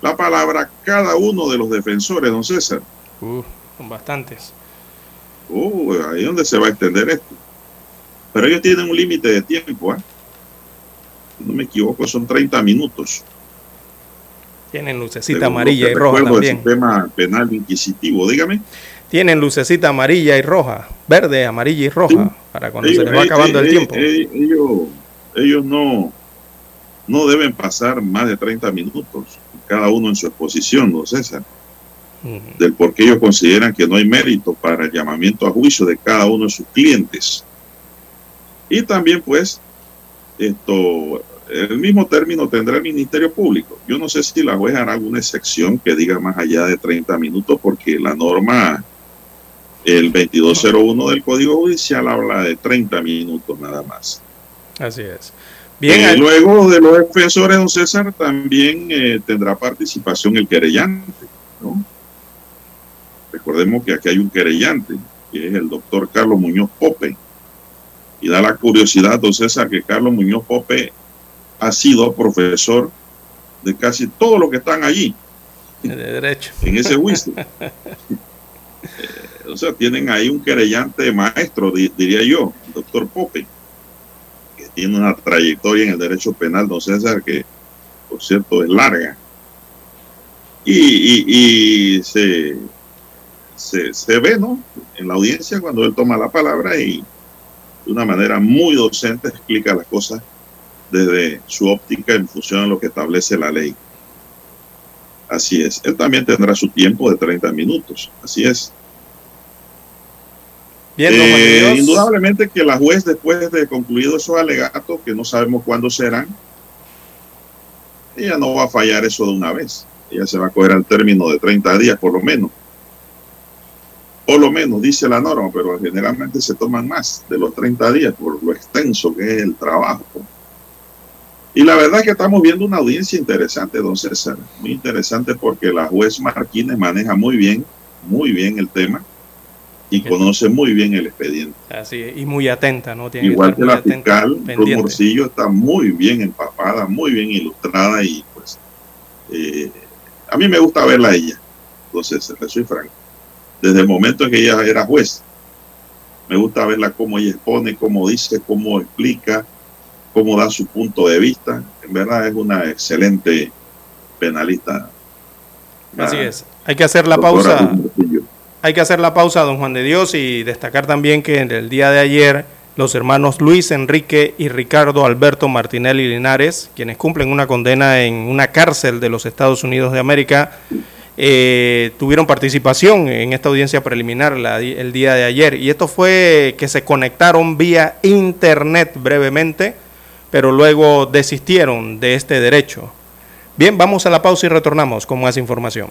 la palabra a cada uno de los defensores, don César. Uh, son bastantes. Uh, ahí es donde se va a extender esto. Pero ellos tienen un límite de tiempo, ¿eh? no me equivoco, son 30 minutos. Tienen lucecita amarilla y roja también. El sistema penal inquisitivo, dígame tienen lucecita amarilla y roja, verde, amarilla y roja, para cuando se les va acabando el tiempo. Ellos, ellos no, no deben pasar más de 30 minutos, cada uno en su exposición, ¿no, César? Del por qué ellos consideran que no hay mérito para el llamamiento a juicio de cada uno de sus clientes. Y también, pues, esto, el mismo término tendrá el Ministerio Público. Yo no sé si la juez hará alguna excepción que diga más allá de 30 minutos, porque la norma, el 2201 del Código Judicial habla de 30 minutos nada más. Así es. Bien, eh, luego de los defensores, don César, también eh, tendrá participación el querellante. ¿no? Recordemos que aquí hay un querellante, que es el doctor Carlos Muñoz Pope. Y da la curiosidad, don César, que Carlos Muñoz Pope ha sido profesor de casi todos los que están allí. De derecho. En ese juicio. Sea, tienen ahí un querellante maestro, diría yo, el doctor Pope, que tiene una trayectoria en el derecho penal, don César, que por cierto es larga. Y, se se, ve, ¿no? En la audiencia cuando él toma la palabra y de una manera muy docente explica las cosas desde su óptica en función de lo que establece la ley. Así es. Él también tendrá su tiempo de 30 minutos. Así es. Bien, eh, indudablemente que la juez, después de concluido esos alegatos, que no sabemos cuándo serán, ella no va a fallar eso de una vez. Ella se va a coger al término de 30 días, por lo menos por lo menos dice la norma, pero generalmente se toman más de los 30 días por lo extenso que es el trabajo. Y la verdad es que estamos viendo una audiencia interesante, don César, muy interesante porque la juez Martínez maneja muy bien, muy bien el tema y conoce muy bien el expediente. Así y muy atenta, ¿no? Tiene Igual que, la fiscal, Morcillo, está muy bien empapada, muy bien ilustrada y pues eh, a mí me gusta verla a ella, entonces le soy franco desde el momento en que ella era juez. Me gusta verla cómo ella expone, cómo dice, cómo explica, cómo da su punto de vista. En verdad es una excelente penalista. Así es. Hay que hacer la pausa. Hay que hacer la pausa, don Juan de Dios, y destacar también que en el día de ayer los hermanos Luis Enrique y Ricardo Alberto Martinelli Linares, quienes cumplen una condena en una cárcel de los Estados Unidos de América, eh, tuvieron participación en esta audiencia preliminar el día de ayer. Y esto fue que se conectaron vía internet brevemente, pero luego desistieron de este derecho. Bien, vamos a la pausa y retornamos con más información.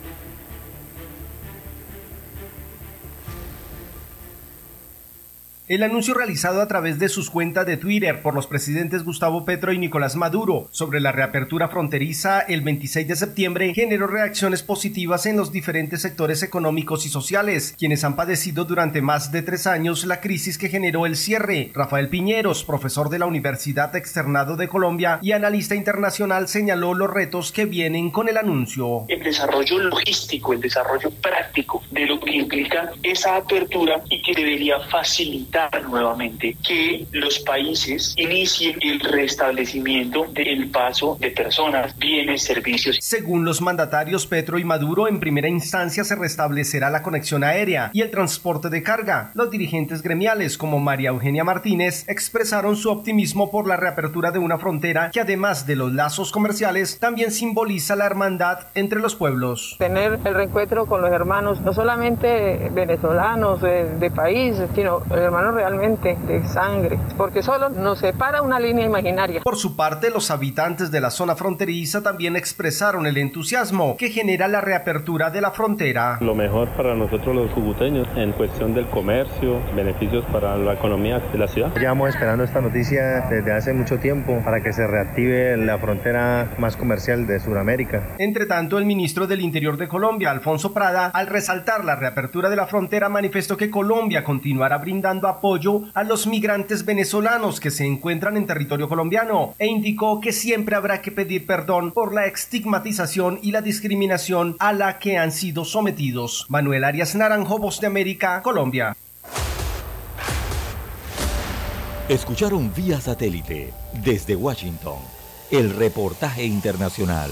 El anuncio realizado a través de sus cuentas de Twitter por los presidentes Gustavo Petro y Nicolás Maduro sobre la reapertura fronteriza el 26 de septiembre generó reacciones positivas en los diferentes sectores económicos y sociales, quienes han padecido durante más de tres años la crisis que generó el cierre. Rafael Piñeros, profesor de la Universidad Externado de Colombia y analista internacional, señaló los retos que vienen con el anuncio. El desarrollo logístico, el desarrollo práctico de lo que implica esa apertura y que debería facilitar nuevamente que los países inicien el restablecimiento del paso de personas, bienes, servicios. Según los mandatarios Petro y Maduro, en primera instancia se restablecerá la conexión aérea y el transporte de carga. Los dirigentes gremiales como María Eugenia Martínez expresaron su optimismo por la reapertura de una frontera que además de los lazos comerciales también simboliza la hermandad entre los pueblos. Tener el reencuentro con los hermanos, no solamente venezolanos de, de país, sino hermanos realmente de sangre, porque solo nos separa una línea imaginaria. Por su parte, los habitantes de la zona fronteriza también expresaron el entusiasmo que genera la reapertura de la frontera. Lo mejor para nosotros los juguteños en cuestión del comercio, beneficios para la economía de la ciudad. Llevamos esperando esta noticia desde hace mucho tiempo para que se reactive la frontera más comercial de Sudamérica. Entre tanto, el ministro del Interior de Colombia, Alfonso Prada, al resaltar la reapertura de la frontera, manifestó que Colombia continuará brindando apoyo a los migrantes venezolanos que se encuentran en territorio colombiano e indicó que siempre habrá que pedir perdón por la estigmatización y la discriminación a la que han sido sometidos. Manuel Arias Naranjo, Voz de América, Colombia. Escucharon vía satélite desde Washington el reportaje internacional.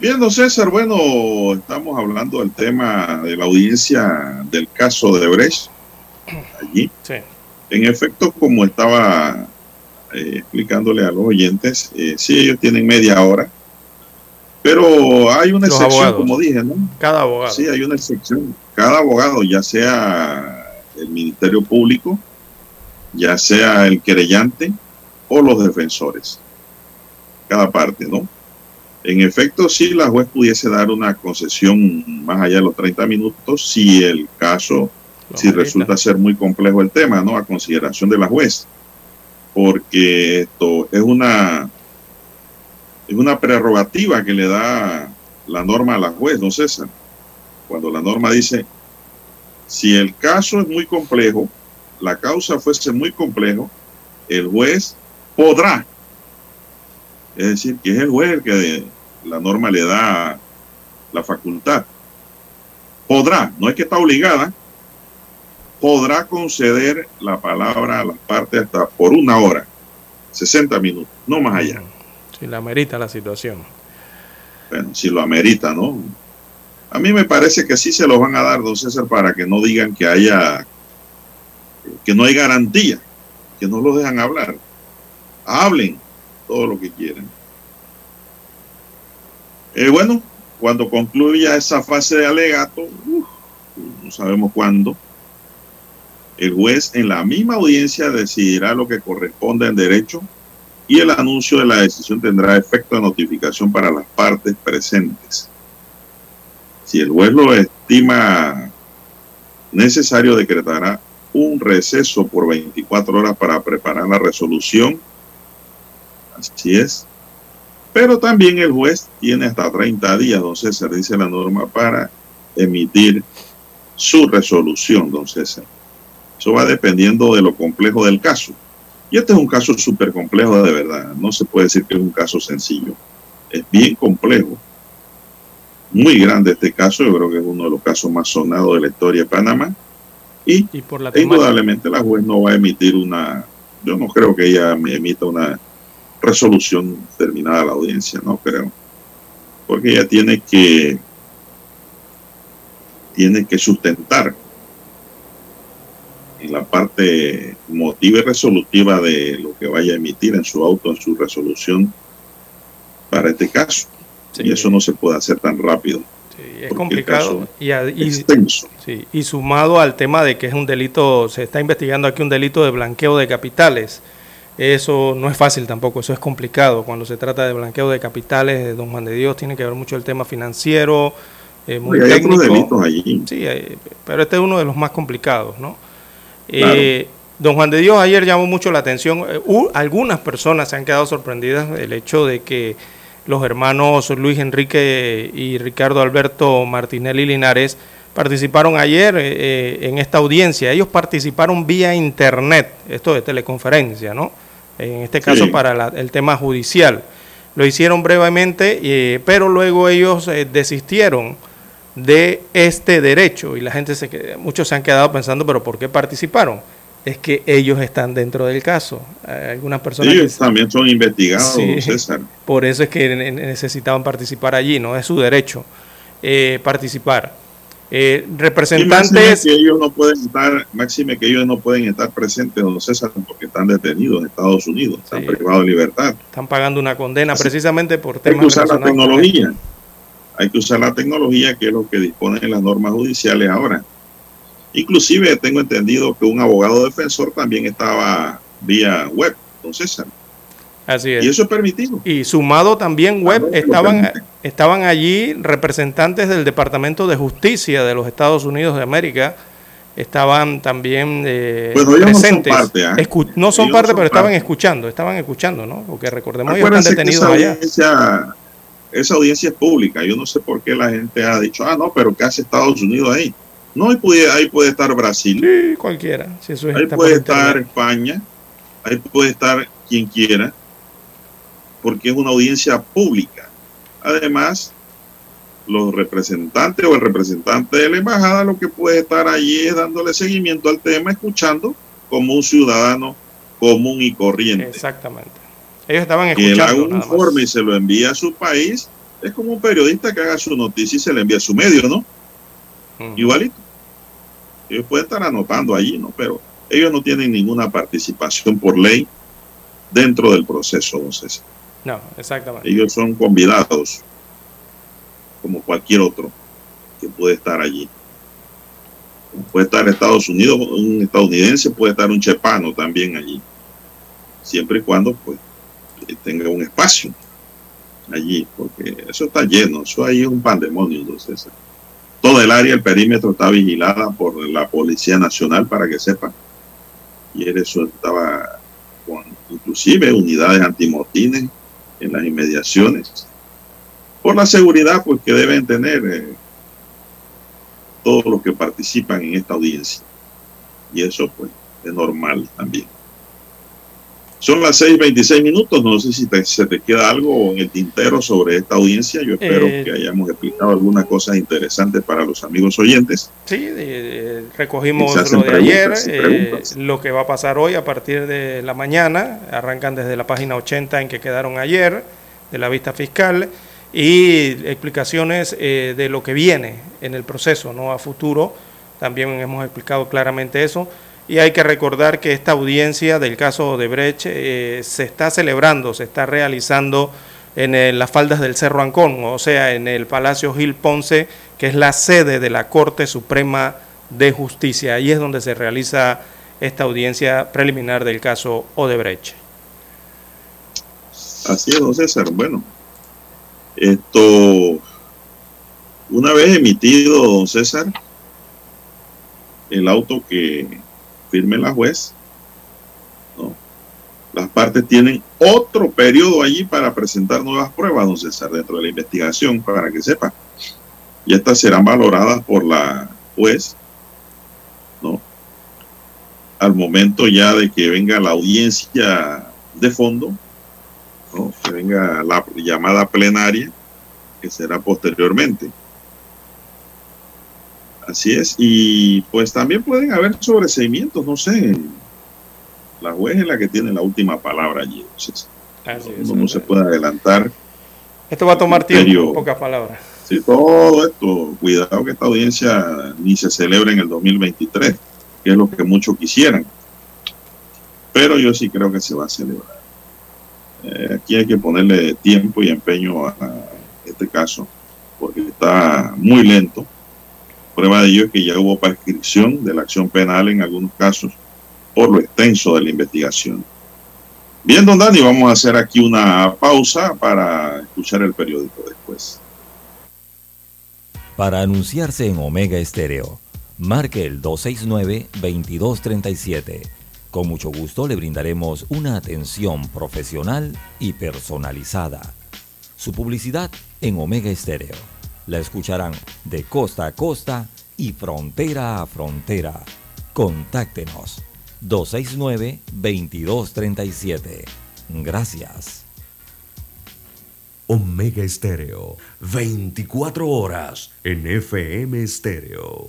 Bien, don César, bueno, estamos hablando del tema de la audiencia del caso de Brecht allí. Sí. En efecto, como estaba eh, explicándole a los oyentes, eh, sí, ellos tienen media hora, pero hay una Los excepción, abogados. como dije, ¿no? Cada abogado. Sí, hay una excepción. Cada abogado, ya sea el Ministerio Público, ya sea el querellante o los defensores. Cada parte, ¿no? En efecto, sí, la juez pudiese dar una concesión más allá de los 30 minutos si el caso, si resulta ser muy complejo el tema, ¿no? A consideración de la juez. Porque esto es una, es una prerrogativa que le da la norma a la juez, don César. Cuando la norma dice, si el caso es muy complejo, la causa fuese muy complejo, el juez podrá es decir, que es el juez el que la norma le da la facultad. Podrá, no es que está obligada, podrá conceder la palabra a las partes hasta por una hora, 60 minutos, no más allá. Si la amerita la situación. Bueno, si lo amerita, ¿no? A mí me parece que sí se los van a dar, don César, para que no digan que haya, que no hay garantía, que no los dejan hablar. Hablen todo lo que quieran. Eh, bueno, cuando concluya esa fase de alegato, no sabemos cuándo, el juez en la misma audiencia decidirá lo que corresponde en derecho y el anuncio de la decisión tendrá efecto de notificación para las partes presentes. Si el juez lo estima necesario, decretará un receso por 24 horas para preparar la resolución. Así es. Pero también el juez tiene hasta 30 días, don César, dice la norma, para emitir su resolución, don César. Eso va dependiendo de lo complejo del caso. Y este es un caso súper complejo de verdad. No se puede decir que es un caso sencillo. Es bien complejo. Muy grande este caso. Yo creo que es uno de los casos más sonados de la historia de Panamá. Y, Y por la e indudablemente la juez no va a emitir una... Yo no creo que ella emita una resolución terminada la audiencia. No creo. Porque ella tiene que... Tiene que sustentar en la parte motiva y resolutiva de lo que vaya a emitir en su auto, en su resolución para este caso. Sí. Y eso no se puede hacer tan rápido. Sí, es complicado. Y, y- Extenso. sí, y sumado al tema de que es un delito, se está investigando aquí un delito de blanqueo de capitales. Eso no es fácil tampoco, eso es complicado. Cuando se trata de blanqueo de capitales, de Don Juan de Dios, tiene que ver mucho el tema financiero, eh, muy Y hay otros técnico. delitos allí. Sí, pero este es uno de los más complicados, ¿no? Claro. Eh, don Juan de Dios ayer llamó mucho la atención. hu- algunas personas se han quedado sorprendidas del hecho de que los hermanos Luis Enrique y Ricardo Alberto Martinelli Linares participaron ayer eh, eh, en esta audiencia. Ellos participaron vía internet, esto de teleconferencia, ¿no? En este caso para el tema judicial. Lo hicieron brevemente, eh, pero luego ellos desistieron de este derecho y la gente se muchos se han quedado pensando, pero ¿por qué participaron? Es que ellos están dentro del caso. Algunas personas ellos también son investigados, César. Por eso es que necesitaban participar allí, no es su derecho participar. Eh, representantes. que ellos no pueden estar, máxime que ellos no pueden estar presentes, don César, porque están detenidos en Estados Unidos, están privados de libertad. Están pagando una condena precisamente por temas. Hay que usar la tecnología. Hay que usar la tecnología, que es lo que disponen las normas judiciales ahora. Inclusive tengo entendido que un abogado defensor también estaba vía web, don César. Así es. Y eso es permitido. Y sumado también web, estaban, estaban allí representantes del Departamento de Justicia de los Estados Unidos de América, estaban también eh, presentes. No son parte, ¿ah? no son parte pero estaban escuchando, estaban escuchando, ¿no? Porque recordemos que están detenidos esa allá. Audiencia, esa audiencia es pública. Yo no sé por qué la gente ha dicho, ah, no, pero ¿qué hace Estados Unidos ahí? No, ahí puede, ahí puede estar Brasil. Sí, cualquiera. Si eso ahí puede estar España. Ahí puede estar quien quiera porque es una audiencia pública. Además, los representantes o el representante de la embajada lo que puede estar allí es dándole seguimiento al tema, escuchando como un ciudadano común y corriente. Exactamente. Ellos estaban escuchando. Que haga un informe y se lo envía a su país, es como un periodista que haga su noticia y se le envía a su medio, ¿no? Igualito. Ellos pueden estar anotando allí, ¿no? Pero ellos no tienen ninguna participación por ley dentro del proceso, don César. No, exactamente. Ellos son convidados, como cualquier otro que puede estar allí. Puede estar Estados Unidos, un estadounidense, puede estar un chepano también allí. Siempre y cuando pues tenga un espacio allí, porque eso está lleno, eso ahí es un pandemonio, entonces. Todo el área, el perímetro está vigilada por la Policía Nacional, para que sepan. Y eso estaba con inclusive unidades antimotines en las inmediaciones, por la seguridad pues que deben tener eh, todos los que participan en esta audiencia. Y eso pues es normal también. Son las 6.26 minutos, no sé si se te queda algo en el tintero sobre esta audiencia, yo espero eh, que hayamos explicado algunas cosas interesantes para los amigos oyentes. Sí, recogimos lo de ayer, eh, lo que va a pasar hoy a partir de la mañana, arrancan desde la página 80 en que quedaron ayer, de la vista fiscal, y explicaciones eh, de lo que viene en el proceso, no a futuro, también hemos explicado claramente eso y hay que recordar que esta audiencia del caso de Brecht eh, se está celebrando, se está realizando en las faldas del Cerro Ancón, o sea, en el Palacio Gil Ponce, que es la sede de la Corte Suprema de Justicia. Ahí es donde se realiza esta audiencia preliminar del caso Odebrecht. Así es, don César. Bueno, esto, una vez emitido, don César, el auto que firme la juez. ¿no? Las partes tienen otro periodo allí para presentar nuevas pruebas, don César, dentro de la investigación, para que sepa. Y estas serán valoradas por la juez, ¿no? Al momento ya de que venga la audiencia de fondo, ¿no? que venga la llamada plenaria, que será posteriormente. Así es, y pues también pueden haber sobreseimientos, no sé. La juez es la que tiene la última palabra allí. no se puede adelantar. Esto va a tomar tiempo, pocas palabras. Sí, todo esto, cuidado que esta audiencia ni se celebre en el 2023, que es lo que muchos quisieran. Pero yo sí creo que se va a celebrar. Eh, aquí hay que ponerle tiempo y empeño a este caso, porque está muy lento Prueba de ello es que ya hubo prescripción de la acción penal en algunos casos por lo extenso de la investigación. Bien, don Dani, vamos a hacer aquí una pausa para escuchar el periódico después. Para anunciarse en Omega Estéreo, marque el 269-2237. Con mucho gusto le brindaremos una atención profesional y personalizada. Su publicidad en Omega Estéreo la escucharán de costa a costa y frontera a frontera. Contáctenos 269-2237. Gracias. Omega Estéreo, 24 horas en FM Estéreo.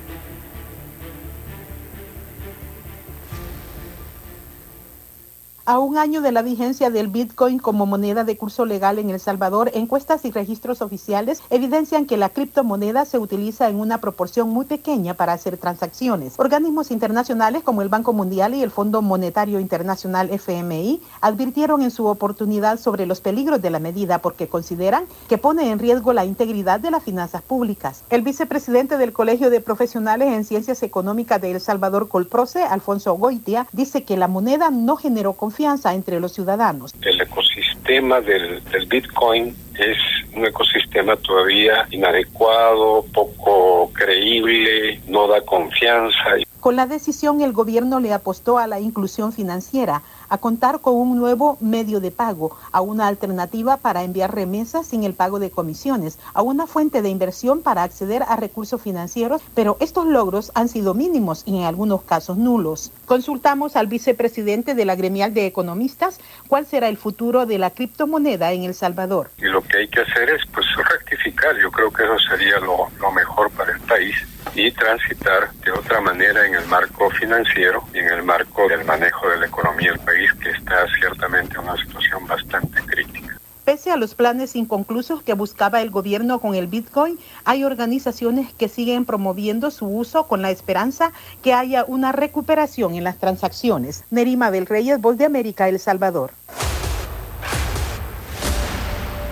A un año de la vigencia del Bitcoin como moneda de curso legal en El Salvador, encuestas y registros oficiales evidencian que la criptomoneda se utiliza en una proporción muy pequeña para hacer transacciones. Organismos internacionales como el Banco Mundial y el Fondo Monetario Internacional FMI advirtieron en su oportunidad sobre los peligros de la medida porque consideran que pone en riesgo la integridad de las finanzas públicas. El vicepresidente del Colegio de Profesionales en Ciencias Económicas de El Salvador, Colproce, Alfonso Goitia, dice que la moneda no generó confianza confianza entre los ciudadanos. El ecosistema del, del Bitcoin es un ecosistema todavía inadecuado, poco creíble, no da confianza. Con la decisión, el gobierno le apostó a la inclusión financiera, a contar con un nuevo medio de pago, a una alternativa para enviar remesas sin el pago de comisiones, a una fuente de inversión para acceder a recursos financieros, pero estos logros han sido mínimos y en algunos casos nulos. Consultamos al vicepresidente de la gremial de economistas cuál será el futuro de la criptomoneda en El Salvador. Y lo que hay que hacer es pues rectificar, yo creo que eso sería lo, mejor para el país y transitar de otra manera en el marco financiero y en el marco del manejo de la economía del país que está ciertamente en una situación bastante crítica. Pese a los planes inconclusos que buscaba el gobierno con el Bitcoin, hay organizaciones que siguen promoviendo su uso con la esperanza que haya una recuperación en las transacciones. Nerima del Reyes, Voz de América, El Salvador.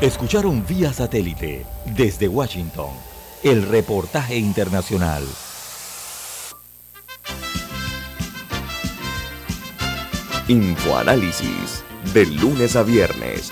Escucharon vía satélite desde Washington el reportaje internacional. Infoanálisis, de lunes a viernes,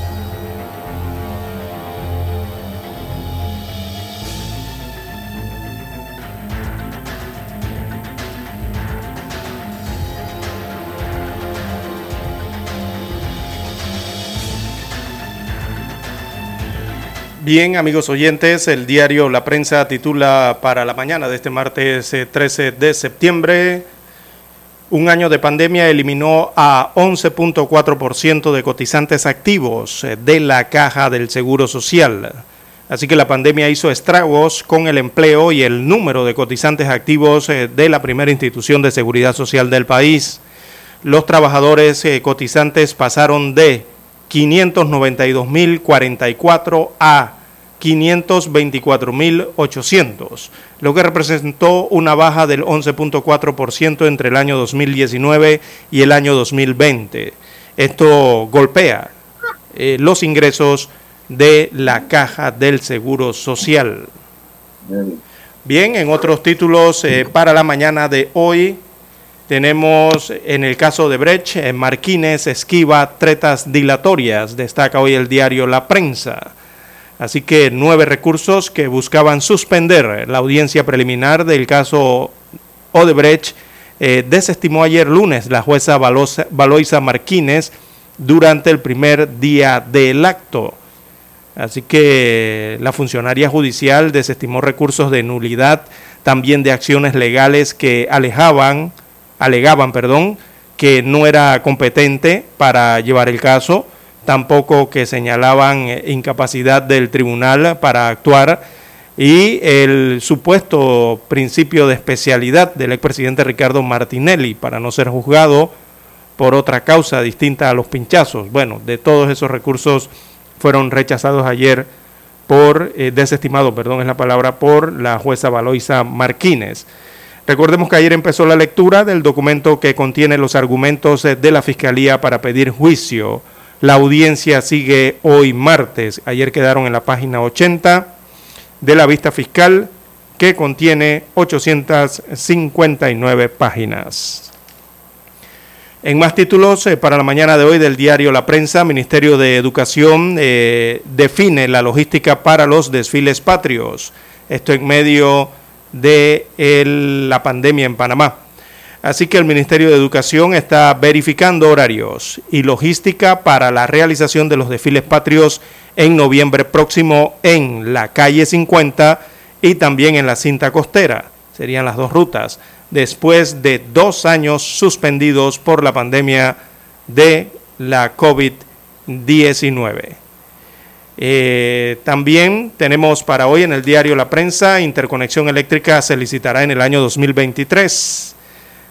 Bien, amigos oyentes, el diario La Prensa titula para la mañana de este martes 13 eh, de septiembre, un año de pandemia eliminó a 11.4% de cotizantes activos eh, de la caja del Seguro Social. Así que la pandemia hizo estragos con el empleo y el número de cotizantes activos eh, de la primera institución de seguridad social del país. Los trabajadores cotizantes pasaron de 592.044 a 524.800, lo que representó una baja del 11.4% entre el año 2019 y el año 2020. Esto golpea eh, los ingresos de la caja del Seguro Social. Bien, en otros títulos eh, para la mañana de hoy, tenemos en el caso de Brecht, en Marquines esquiva tretas dilatorias, destaca hoy el diario La Prensa. Así que nueve recursos que buscaban suspender la audiencia preliminar del caso Odebrecht eh, desestimó ayer lunes la jueza Valoisa Marquines durante el primer día del acto. Así que la funcionaria judicial desestimó recursos de nulidad, también de acciones legales que alejaban alegaban, perdón, que no era competente para llevar el caso, tampoco que señalaban eh, incapacidad del tribunal para actuar y el supuesto principio de especialidad del expresidente Ricardo Martinelli para no ser juzgado por otra causa distinta a los pinchazos. Bueno, de todos esos recursos fueron rechazados ayer por, eh, desestimado, perdón, es la palabra, por la jueza Valoisa Martínez. Recordemos que ayer empezó la lectura del documento que contiene los argumentos eh, de la Fiscalía para pedir juicio. La audiencia sigue hoy martes. Ayer quedaron en la página 80 de la vista fiscal que contiene 859 páginas. En más títulos, eh, para la mañana de hoy del diario La Prensa, Ministerio de Educación eh, define la logística para los desfiles patrios. Esto en medio de la pandemia en Panamá. Así que el Ministerio de Educación está verificando horarios y logística para la realización de los desfiles patrios en noviembre próximo en la calle 50 y también en la cinta costera. Serían las dos rutas después de dos años suspendidos por la pandemia de la COVID-19. Eh, también tenemos para hoy en el diario La Prensa, interconexión eléctrica se licitará en el año 2023.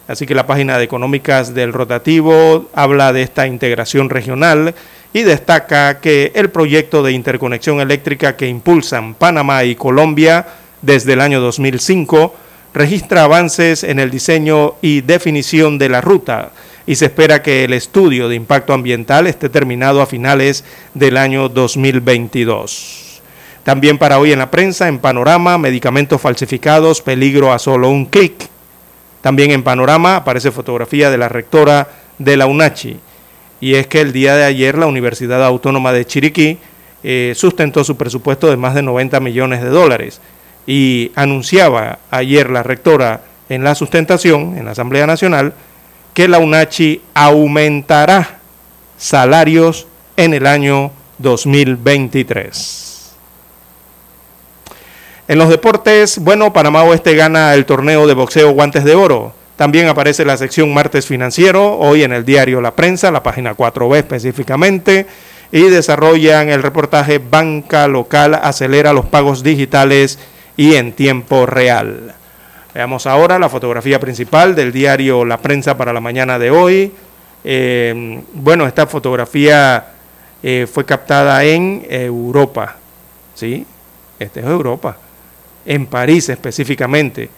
Así que la página de económicas del rotativo habla de esta integración regional y destaca que el proyecto de interconexión eléctrica que impulsan Panamá y Colombia desde el año 2005 registra avances en el diseño y definición de la ruta y se espera que el estudio de impacto ambiental esté terminado a finales del año 2022. También para hoy en la prensa, en Panorama, medicamentos falsificados, peligro a solo un clic. También en Panorama aparece fotografía de la rectora de la UNACHI. Y es que el día de ayer la Universidad Autónoma de Chiriquí eh, sustentó su presupuesto de más de 90 millones de dólares y anunciaba ayer la rectora en la sustentación, en la Asamblea Nacional, que la UNACHI aumentará salarios en el año 2023. En los deportes, bueno, Panamá Oeste gana el torneo de boxeo Guantes de Oro. También aparece la sección Martes Financiero, hoy en el diario La Prensa, la página 4B específicamente, y desarrollan el reportaje Banca Local acelera los pagos digitales y en tiempo real. Veamos ahora la fotografía principal del diario La Prensa para la mañana de hoy. Eh, bueno, esta fotografía eh, fue captada en Europa, ¿sí? Este es Europa, en París específicamente,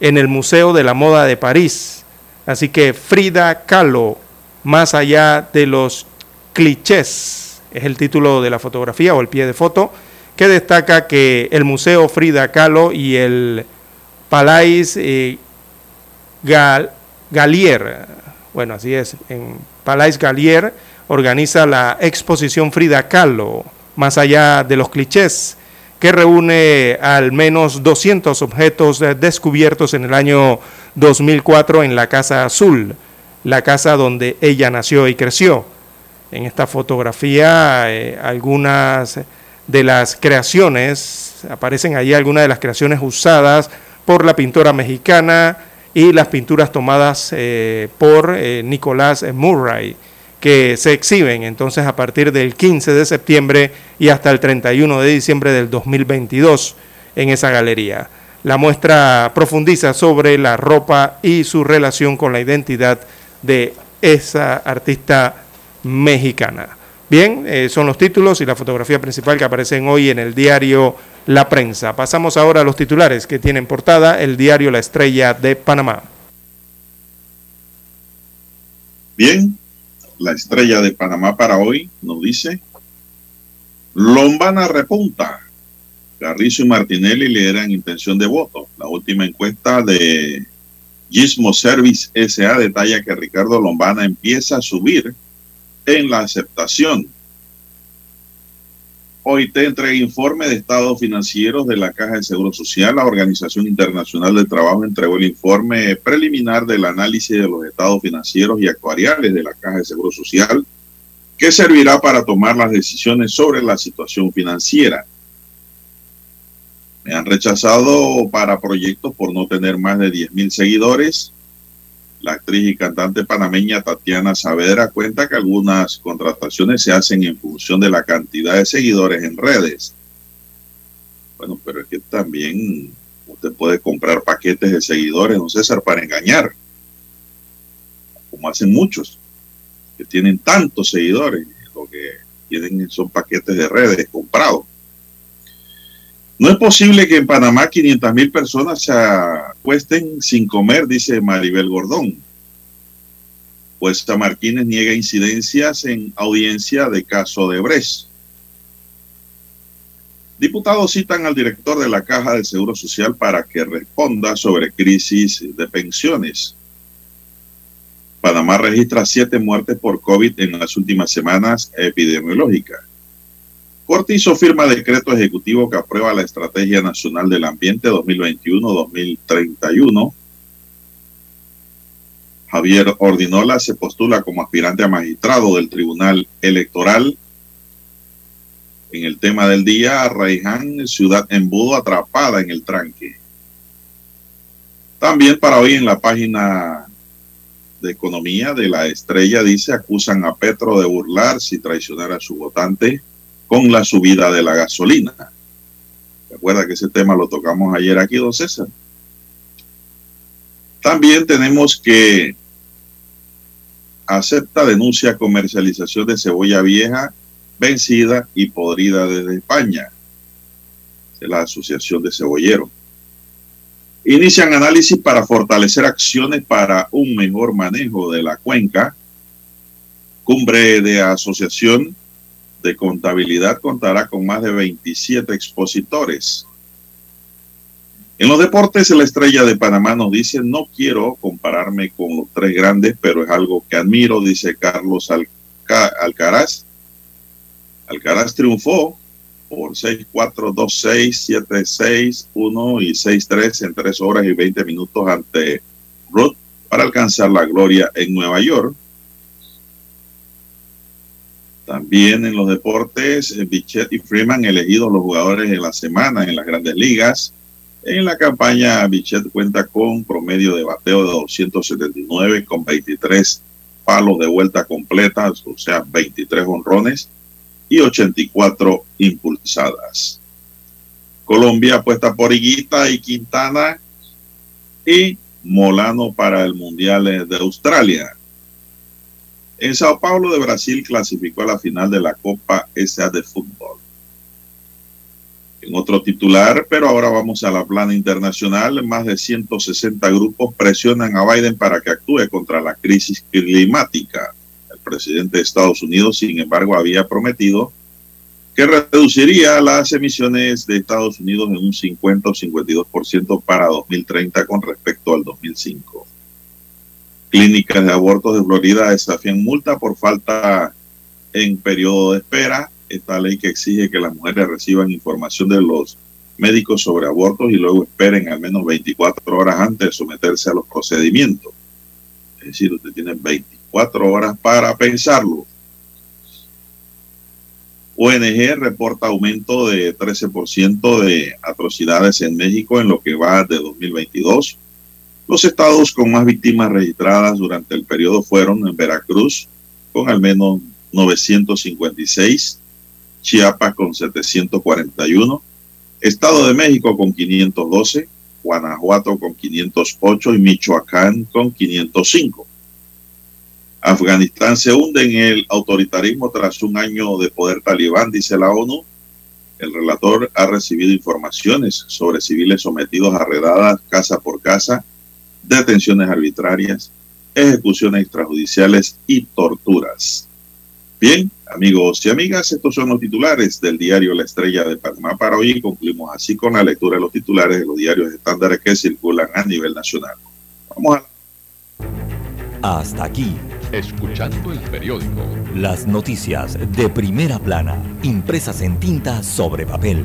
en el Museo de la Moda de París. Así que Frida Kahlo, más allá de los clichés, es el título de la fotografía o el pie de foto que destaca que el Museo Frida Kahlo y el Palais eh, Gallier, bueno, así es, en Palais Gallier organiza la exposición Frida Kahlo, más allá de los clichés, que reúne al menos 200 objetos descubiertos en el año 2004 en la Casa Azul, la casa donde ella nació y creció. En esta fotografía eh, algunas de las creaciones, aparecen allí algunas de las creaciones usadas por la pintora mexicana y las pinturas tomadas eh, por eh, Nicolás Murray, que se exhiben entonces a partir del 15 de septiembre y hasta el 31 de diciembre del 2022 en esa galería. La muestra profundiza sobre la ropa y su relación con la identidad de esa artista mexicana. Bien, eh, son los títulos y la fotografía principal que aparecen hoy en el diario La Prensa. Pasamos ahora a los titulares que tienen portada el diario La Estrella de Panamá. Bien, la Estrella de Panamá para hoy nos dice, Lombana repunta. Carrizo y Martinelli lideran intención de voto. La última encuesta de Gismo Service SA detalla que Ricardo Lombana empieza a subir en la aceptación. Te entrega informe de estados financieros de la Caja de Seguro Social. La Organización Internacional del Trabajo entregó el informe preliminar del análisis de los estados financieros y actuariales de la Caja de Seguro Social, que servirá para tomar las decisiones sobre la situación financiera. Me han rechazado para proyectos por no tener más de 10.000 seguidores La actriz y cantante panameña Tatiana Saavedra cuenta que algunas contrataciones se hacen en función de la cantidad de seguidores en redes. Bueno, pero es que también usted puede comprar paquetes de seguidores, don César, para engañar, como hacen muchos, que tienen tantos seguidores, lo que tienen son paquetes de redes comprados. No es posible que en Panamá 500 mil personas se acuesten sin comer, dice Maribel Gordón. Pues Martínez niega incidencias en audiencia de caso de Brecht. Diputados citan al director de la Caja de Seguro Social para que responda sobre crisis de pensiones. Panamá registra siete muertes por COVID en las últimas semanas epidemiológicas. Cortizo firma decreto ejecutivo que aprueba la Estrategia Nacional del Ambiente 2021-2031. Javier Ordinola se postula como aspirante a magistrado del Tribunal Electoral. En el tema del día, Raiján, ciudad embudo atrapada en el tranque. También para hoy en la página de economía de la estrella dice acusan a Petro de burlarse y traicionar a su votante con la subida de la gasolina. Recuerda que ese tema lo tocamos ayer aquí, don César. También tenemos que acepta denuncia comercialización de cebolla vieja, vencida y podrida desde España, de la Asociación de Cebolleros. Inician análisis para fortalecer acciones para un mejor manejo de la cuenca. Cumbre de asociación de contabilidad contará con más de 27 expositores. En los deportes, la estrella de Panamá nos dice, no quiero compararme con los tres grandes, pero es algo que admiro, dice Carlos Alcaraz. Alcaraz triunfó por 6-4, 2-6, 7-6, 1 y 6-3 en 3 horas y 20 minutos ante Ruth para alcanzar la gloria en Nueva York. También en los deportes, eh, Bichette y Freeman elegidos los jugadores de la semana en las grandes ligas. En la campaña, Bichette cuenta con promedio de bateo de 279 con 23 palos de vuelta completas, o sea, 23 honrones y 84 impulsadas. Colombia apuesta por Higuita y Quintana y Molano para el Mundial de Australia. En Sao Paulo de Brasil clasificó a la final de la Copa SA de Fútbol. En otro titular, pero ahora vamos a la plana internacional, más de 160 grupos presionan a Biden para que actúe contra la crisis climática. El presidente de Estados Unidos, sin embargo, había prometido que reduciría las emisiones de Estados Unidos en un 50 o 52% para 2030 con respecto al 2005. Clínicas de abortos de Florida desafían multa por falta en periodo de espera. Esta ley que exige que las mujeres reciban información de los médicos sobre abortos y luego esperen al menos 24 horas antes de someterse a los procedimientos. Es decir, usted tiene 24 horas para pensarlo. ONG reporta aumento de 13% de atrocidades en México en lo que va de 2022 los estados con más víctimas registradas durante el periodo fueron en Veracruz, con al menos 956, Chiapas con 741, Estado de México con 512, Guanajuato con 508 y Michoacán con 505. Afganistán se hunde en el autoritarismo tras un año de poder talibán, dice la ONU. El relator ha recibido informaciones sobre civiles sometidos a redadas casa por casa detenciones arbitrarias, ejecuciones extrajudiciales y torturas. Bien, amigos y amigas, estos son los titulares del diario La Estrella de Panamá para hoy. Concluimos así con la lectura de los titulares de los diarios estándares que circulan a nivel nacional. Vamos a... Hasta aquí. Escuchando el periódico. Las noticias de primera plana, impresas en tinta sobre papel.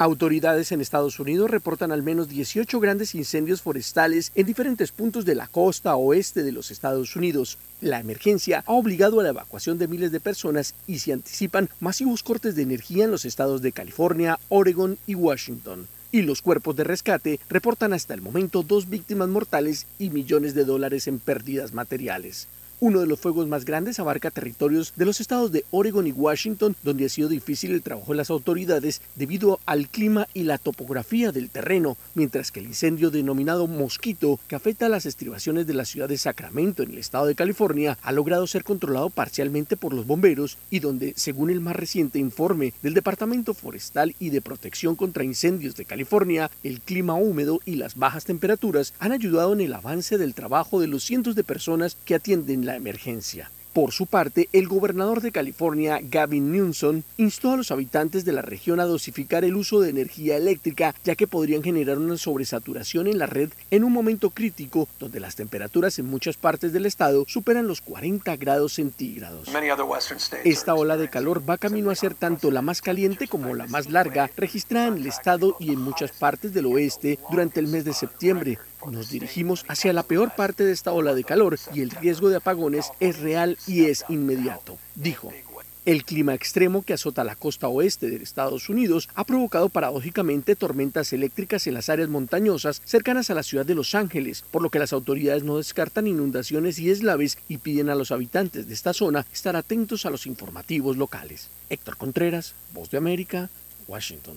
Autoridades en Estados Unidos reportan al menos 18 grandes incendios forestales en diferentes puntos de la costa oeste de los Estados Unidos. La emergencia ha obligado a la evacuación de miles de personas y se anticipan masivos cortes de energía en los estados de California, Oregon y Washington. Y los cuerpos de rescate reportan hasta el momento dos víctimas mortales y millones de dólares en pérdidas materiales. Uno de los fuegos más grandes abarca territorios de los estados de Oregon y Washington, donde ha sido difícil el trabajo de las autoridades debido al clima y la topografía del terreno, mientras que el incendio denominado Mosquito, que afecta a las estribaciones de la ciudad de Sacramento en el estado de California, ha logrado ser controlado parcialmente por los bomberos y donde, según el más reciente informe del Departamento Forestal y de Protección contra Incendios de California, el clima húmedo y las bajas temperaturas han ayudado en el avance del trabajo de los cientos de personas que atienden la emergencia. Por su parte, el gobernador de California, Gavin Newsom, instó a los habitantes de la región a dosificar el uso de energía eléctrica, ya que podrían generar una sobresaturación en la red en un momento crítico donde las temperaturas en muchas partes del estado superan los 40 grados centígrados. Esta ola de calor va camino a ser tanto la más caliente como la más larga registrada en el estado y en muchas partes del oeste durante el mes de septiembre, nos dirigimos hacia la peor parte de esta ola de calor y el riesgo de apagones es real y es inmediato, dijo. El clima extremo que azota la costa oeste de Estados Unidos ha provocado paradójicamente tormentas eléctricas en las áreas montañosas cercanas a la ciudad de Los Ángeles, por lo que las autoridades no descartan inundaciones y eslaves y piden a los habitantes de esta zona estar atentos a los informativos locales. Héctor Contreras, Voz de América, Washington.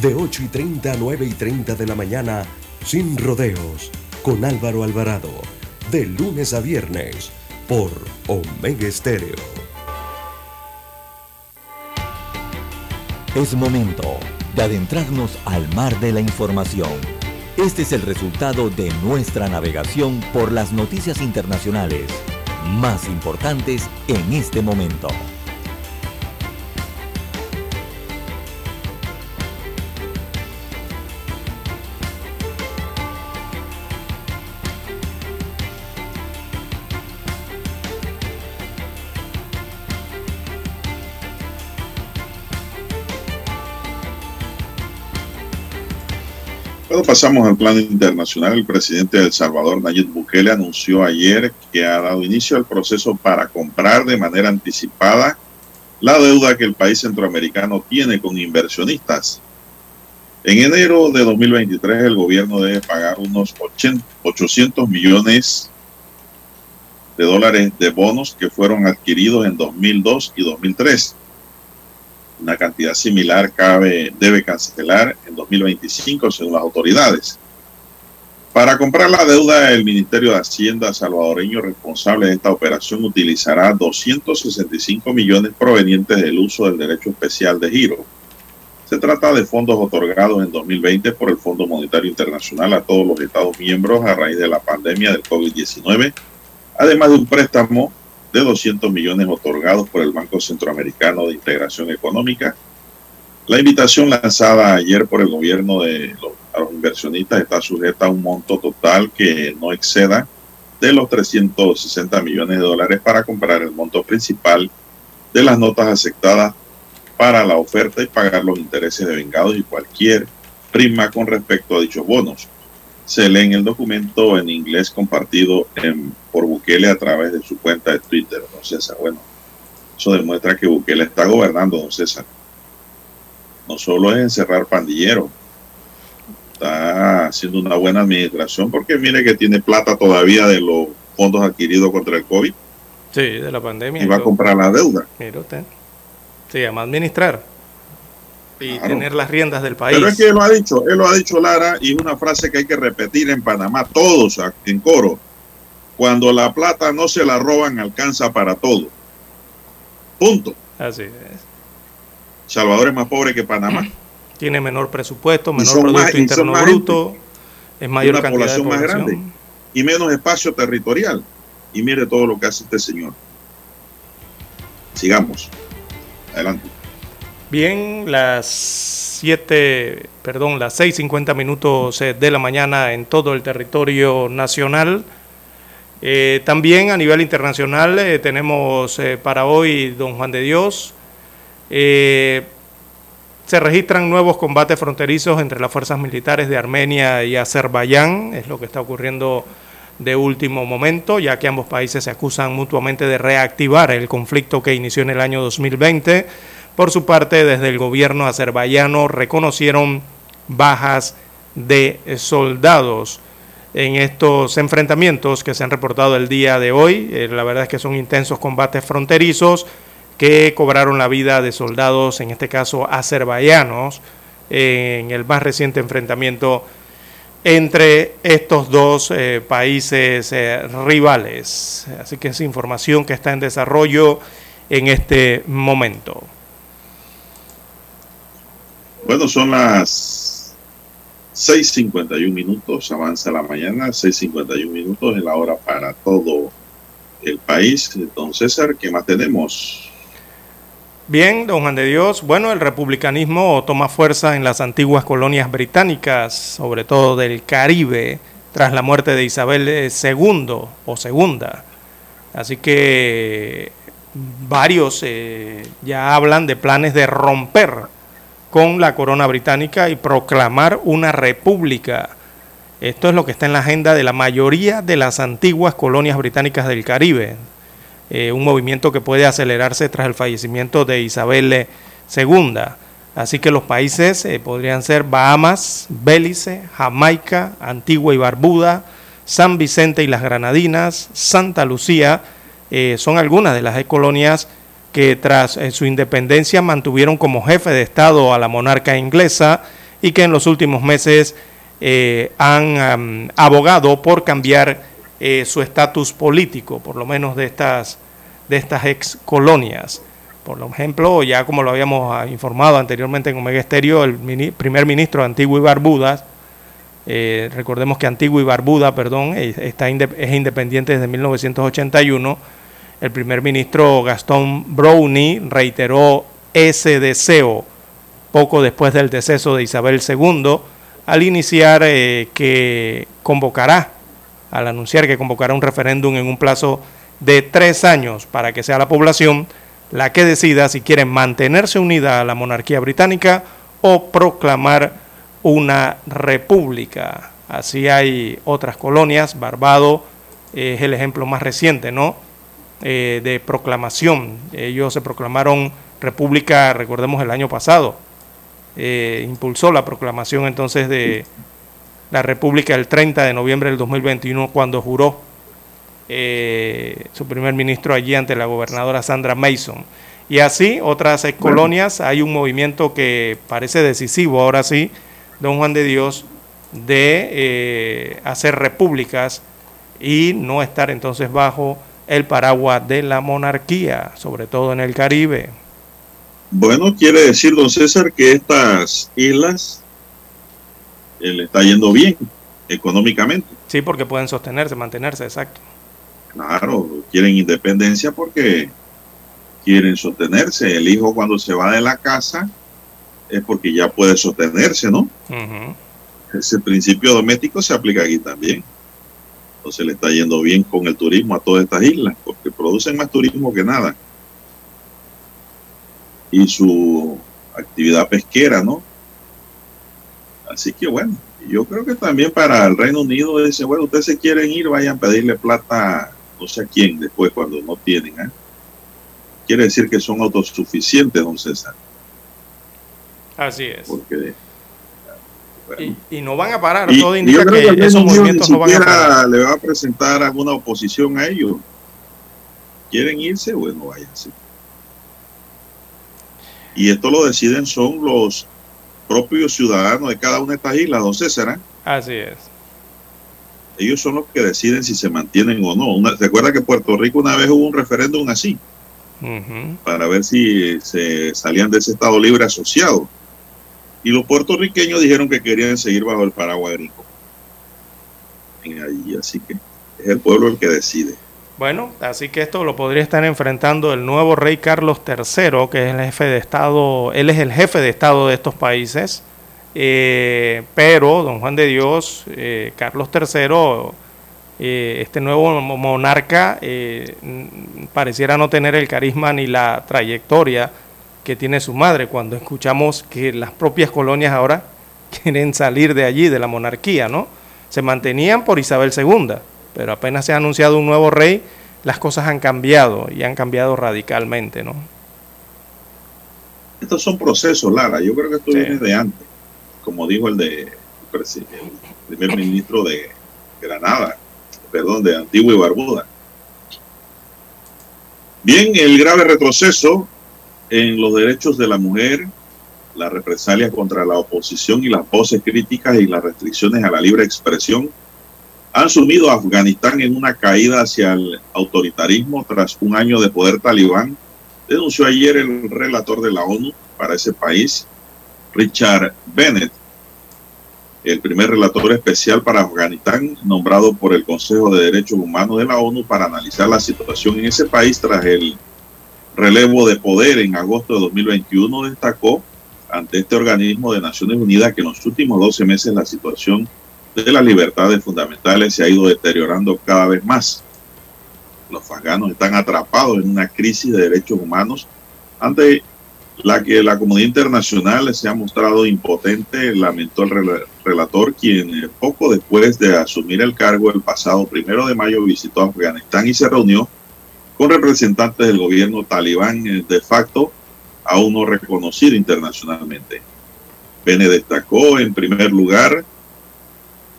de 8 y 30 a 9 y 30 de la mañana, sin rodeos, con Álvaro Alvarado, de lunes a viernes, por Omega Estéreo. Es momento de adentrarnos al mar de la información. Este es el resultado de nuestra navegación por las noticias internacionales más importantes en este momento. Cuando pasamos al plano internacional, el presidente de El Salvador, Nayib Bukele, anunció ayer que ha dado inicio al proceso para comprar de manera anticipada la deuda que el país centroamericano tiene con inversionistas. En enero de 2023 el gobierno debe pagar unos 800 millones de dólares de bonos que fueron adquiridos en 2002 y 2003. Una cantidad similar cabe, debe cancelar en 2025 según las autoridades. Para comprar la deuda, el Ministerio de Hacienda salvadoreño responsable de esta operación utilizará 265 millones provenientes del uso del derecho especial de giro. Se trata de fondos otorgados en 2020 por el Fondo Monetario Internacional a todos los Estados miembros a raíz de la pandemia del COVID-19, además de un préstamo de 200 millones otorgados por el Banco Centroamericano de Integración Económica. La invitación lanzada ayer por el gobierno de los, a los inversionistas está sujeta a un monto total que no exceda de los 360 millones de dólares para comprar el monto principal de las notas aceptadas para la oferta y pagar los intereses de vengados y cualquier prima con respecto a dichos bonos. Se lee en el documento en inglés compartido en, por Bukele a través de su cuenta de Twitter, don César. Bueno, eso demuestra que Bukele está gobernando, don César. No solo es encerrar pandilleros, está haciendo una buena administración porque mire que tiene plata todavía de los fondos adquiridos contra el COVID. Sí, de la pandemia. Y va a comprar la deuda. Mire usted. Se llama administrar. Y tener las riendas del país. Pero es que él lo ha dicho, él lo ha dicho Lara, y es una frase que hay que repetir en Panamá, todos en coro. Cuando la plata no se la roban, alcanza para todo. Punto. Así es. Salvador es más pobre que Panamá. Tiene menor presupuesto, menor Producto más, Interno Bruto, es mayor una cantidad población de más grande y menos espacio territorial. Y mire todo lo que hace este señor. Sigamos. Adelante. Bien, las 7, perdón, las 6.50 minutos eh, de la mañana en todo el territorio nacional. Eh, también a nivel internacional eh, tenemos para hoy Don Juan de Dios. se registran nuevos combates fronterizos entre las fuerzas militares de Armenia y Azerbaiyán, es lo que está ocurriendo de último momento, ya que ambos países se acusan mutuamente de reactivar el conflicto que inició en el año 2020. Por su parte, desde el gobierno azerbaiyano reconocieron bajas de soldados en estos enfrentamientos que se han reportado el día de hoy. Eh, la verdad es que son intensos combates fronterizos que cobraron la vida de soldados, en este caso azerbaiyanos, en el más reciente enfrentamiento entre estos dos eh, países eh, rivales. Así que es información que está en desarrollo en este momento. Bueno, son las 6.51 minutos, avanza la mañana, 6.51 minutos en la hora para todo el país. Entonces, César, ¿qué más tenemos? Bien, don Juan de Dios. Bueno, el republicanismo toma fuerza en las antiguas colonias británicas, sobre todo del Caribe, tras la muerte de Isabel II o segunda. Así que varios eh, ya hablan de planes de romper con la corona británica y proclamar una república. Esto es lo que está en la agenda de la mayoría de las antiguas colonias británicas del Caribe, eh, un movimiento que puede acelerarse tras el fallecimiento de Isabel II. Así que los países eh, podrían ser Bahamas, Bélice, Jamaica, Antigua y Barbuda, San Vicente y las Granadinas, Santa Lucía, eh, son algunas de las colonias que tras su independencia mantuvieron como jefe de Estado a la monarca inglesa y que en los últimos meses han abogado por cambiar eh, su estatus político, por lo menos de estas, de estas ex colonias. Por ejemplo, ya como lo habíamos ah, informado anteriormente en Omega Estéreo, el primer ministro de Antigua y Barbuda, eh, recordemos que Antigua y Barbuda, perdón, está es independiente desde 1981, el primer ministro Gastón Brownie reiteró ese deseo poco después del deceso de Isabel II, al iniciar eh, que convocará al anunciar que convocará un referéndum en un plazo de tres años para que sea la población la que decida si quiere mantenerse unida a la monarquía británica o proclamar una república. Así hay otras colonias, Barbado es el ejemplo más reciente, ¿no? Eh, de proclamación. Ellos se proclamaron república, recordemos, el año pasado. Eh, impulsó la proclamación entonces de la República el 30 de noviembre del 2021 cuando juró eh, su primer ministro allí ante la gobernadora Sandra Mason. Y así otras colonias, hay un movimiento que parece decisivo ahora sí, don Juan de Dios, de eh, hacer repúblicas y no estar entonces bajo el paraguas de la monarquía, sobre todo en el Caribe. Bueno, quiere decir, don César, que estas islas eh, le está yendo bien económicamente. Sí, porque pueden sostenerse, mantenerse, exacto. Claro, quieren independencia porque quieren sostenerse. El hijo cuando se va de la casa es porque ya puede sostenerse, ¿no? Ese principio doméstico se aplica aquí también. Entonces le está yendo bien con el turismo a todas estas islas, porque producen más turismo que nada. Y su actividad pesquera, ¿no? Así que bueno, yo creo que también para el Reino Unido dice, bueno, ustedes se quieren ir, vayan a pedirle plata no sé a quién después cuando no tienen. ¿eh? Quiere decir que son autosuficientes, don César. Así es. Porque, y, no van a parar. Todo indica que, esos movimientos no van a parar. le va a presentar alguna oposición a ellos. ¿Quieren irse? Bueno, váyanse. Y esto lo deciden son los propios ciudadanos de cada una de estas islas, don César. ¿eh? Así es. Ellos son los que deciden si se mantienen o no. Recuerda que Puerto Rico una vez hubo un referéndum así, para ver si se salían de ese Estado libre asociado. Y los puertorriqueños dijeron que querían seguir bajo el paraguas gringo. Así que es el pueblo el que decide. Bueno, así que esto lo podría estar enfrentando el nuevo rey Carlos III, que es el jefe de Estado, él es el jefe de Estado de estos países, eh, pero don Juan de Dios, eh, Carlos III, eh, este nuevo monarca, pareciera no tener el carisma ni la trayectoria que tiene su madre, cuando escuchamos que las propias colonias ahora quieren salir de allí, de la monarquía, ¿no? Se mantenían por Isabel II pero apenas se ha anunciado un nuevo rey, las cosas han cambiado y han cambiado radicalmente, ¿no? Estos son procesos, Lara. Yo creo que esto viene de antes, como dijo el de el primer ministro de Granada, perdón, de Antigua y Barbuda. Bien, el grave retroceso en los derechos de la mujer, la represalia contra la oposición y las voces críticas y las restricciones a la libre expresión han sumido a Afganistán en una caída hacia el autoritarismo tras un año de poder talibán, denunció ayer el relator de la ONU para ese país, Richard Bennett, el primer relator especial para Afganistán, nombrado por el Consejo de Derechos Humanos de la ONU para analizar la situación en ese país tras el relevo de poder en agosto de 2021, destacó ante este organismo de Naciones Unidas que en los últimos 12 meses la situación de las libertades fundamentales se ha ido deteriorando cada vez más. Los afganos están atrapados en una crisis de derechos humanos ante la que la comunidad internacional se ha mostrado impotente, lamentó el relator, quien eh, poco después de asumir el cargo el pasado primero de mayo visitó Afganistán y se reunió con representantes del gobierno talibán eh, de facto, aún no reconocido internacionalmente. Pene destacó en primer lugar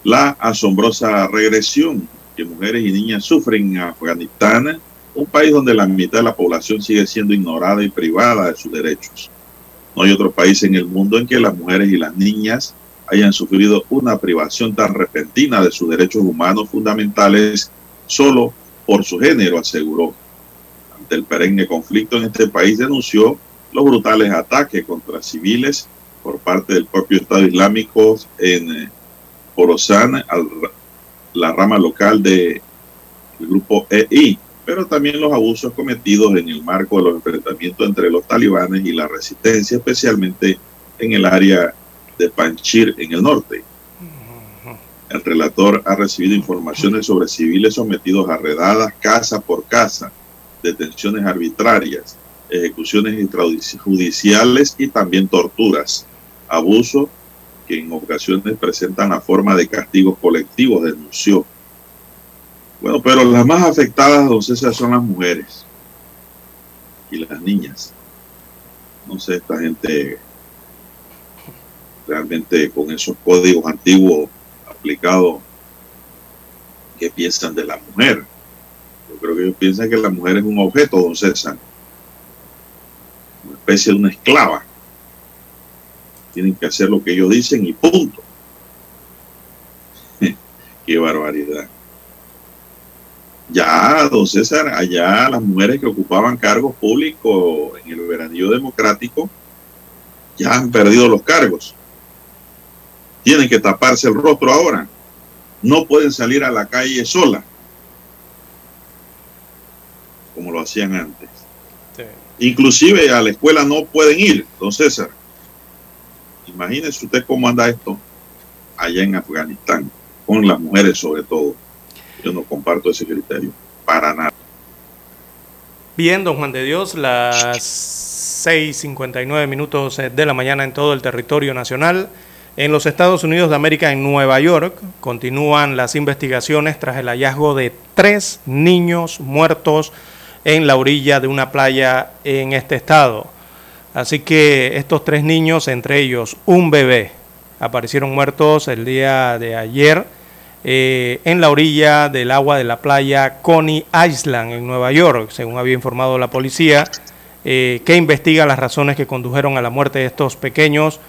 la asombrosa regresión que mujeres y niñas sufren en Afganistán, un país donde la mitad de la población sigue siendo ignorada y privada de sus derechos. No hay otro país en el mundo en que las mujeres y las niñas hayan sufrido una privación tan repentina de sus derechos humanos fundamentales solo por su género, aseguró. Ante el perenne conflicto en este país denunció los brutales ataques contra civiles por parte del propio Estado Islámico en Orozana, la rama local del grupo EI, pero también los abusos cometidos en el marco de los enfrentamientos entre los talibanes y la resistencia, especialmente en el área de Panchir en el norte. El relator ha recibido informaciones sobre civiles sometidos a redadas casa por casa, detenciones arbitrarias, ejecuciones extrajudiciales y también torturas, abuso que en ocasiones presentan la forma de castigos colectivos, denunció. Bueno, pero las más afectadas, don César, son las mujeres y las niñas. No sé, esta gente realmente con esos códigos antiguos aplicados, ¿qué piensan de la mujer? Creo que ellos piensan que la mujer es un objeto, don César, una especie de una esclava tienen que hacer lo que ellos dicen y punto. Qué barbaridad. Ya, don César, allá las mujeres que ocupaban cargos públicos en el veranillo democrático ya han perdido los cargos. Tienen que taparse el rostro ahora. No pueden salir a la calle sola, como lo hacían antes. Inclusive a la escuela no pueden ir, don César. Imagínese usted cómo anda esto allá en Afganistán, con las mujeres sobre todo. Yo no comparto ese criterio, para nada. Bien, don Juan de Dios, las 6.59 minutos de la mañana en todo el territorio nacional. En los Estados Unidos de América, en Nueva York, continúan las investigaciones tras el hallazgo de tres niños muertos en la orilla de una playa en este estado. Así que estos tres niños, entre ellos un bebé, aparecieron muertos el día de ayer eh, en la orilla del agua de la playa Coney Island en Nueva York, según había informado la policía, eh, que investiga las razones que condujeron a la muerte de estos pequeños,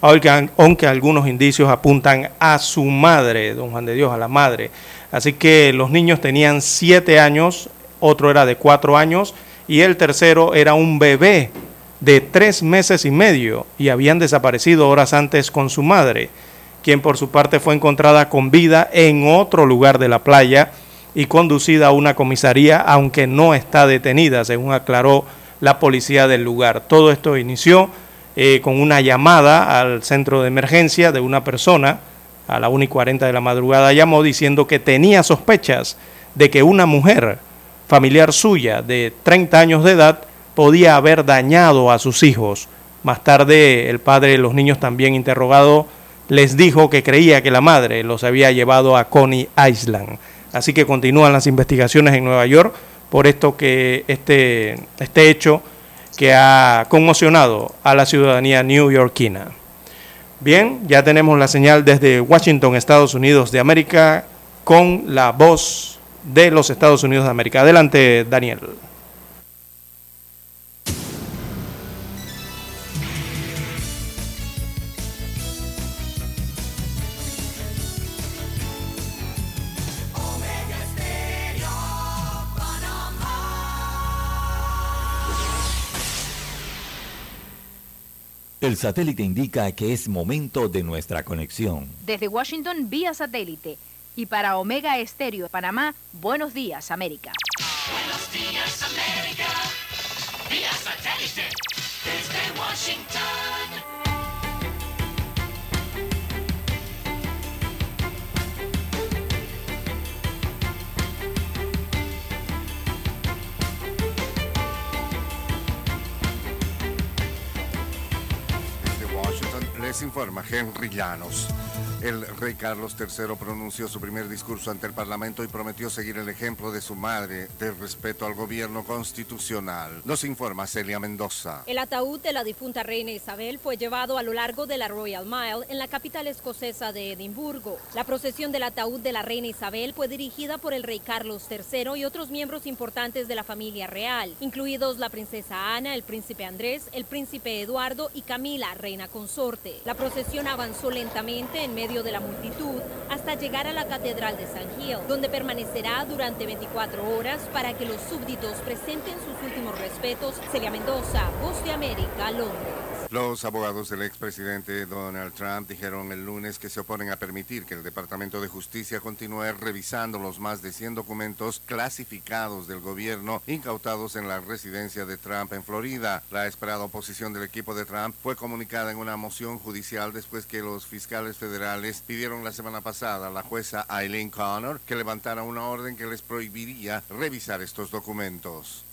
aunque, aunque algunos indicios apuntan a su madre, don Juan de Dios, a la madre. Así que los niños tenían siete años, otro era de cuatro años y el tercero era un bebé de tres meses y medio y habían desaparecido horas antes con su madre, quien por su parte fue encontrada con vida en otro lugar de la playa y conducida a una comisaría, aunque no está detenida, según aclaró la policía del lugar. Todo esto inició eh, con una llamada al centro de emergencia de una persona, a la 1 y 40 de la madrugada llamó diciendo que tenía sospechas de que una mujer familiar suya de 30 años de edad podía haber dañado a sus hijos. Más tarde, el padre de los niños, también interrogado, les dijo que creía que la madre los había llevado a Coney Island. Así que continúan las investigaciones en Nueva York por esto que este, este hecho que ha conmocionado a la ciudadanía newyorkina. Bien, ya tenemos la señal desde Washington, Estados Unidos de América, con la voz de los Estados Unidos de América. Adelante, Daniel. El satélite indica que es momento de nuestra conexión. Desde Washington, vía satélite. Y para Omega Estéreo de Panamá, buenos días, América. Buenos días, América. Vía satélite. Desde Washington. les informa Henry Llanos. El rey Carlos III pronunció su primer discurso ante el Parlamento y prometió seguir el ejemplo de su madre de respeto al gobierno constitucional. Nos informa Celia Mendoza. El ataúd de la difunta reina Isabel fue llevado a lo largo de la Royal Mile en la capital escocesa de Edimburgo. La procesión del ataúd de la reina Isabel fue dirigida por el rey Carlos III y otros miembros importantes de la familia real, incluidos la princesa Ana, el príncipe Andrés, el príncipe Eduardo y Camila, reina consorte. La procesión avanzó lentamente en medio de la multitud hasta llegar a la Catedral de San Gil, donde permanecerá durante 24 horas para que los súbditos presenten sus últimos respetos. Celia Mendoza, Voz de América, Londres. Los abogados del expresidente Donald Trump dijeron el lunes que se oponen a permitir que el Departamento de Justicia continúe revisando los más de 100 documentos clasificados del gobierno incautados en la residencia de Trump en Florida. La esperada oposición del equipo de Trump fue comunicada en una moción judicial después que los fiscales federales pidieron la semana pasada a la jueza Eileen Connor que levantara una orden que les prohibiría revisar estos documentos.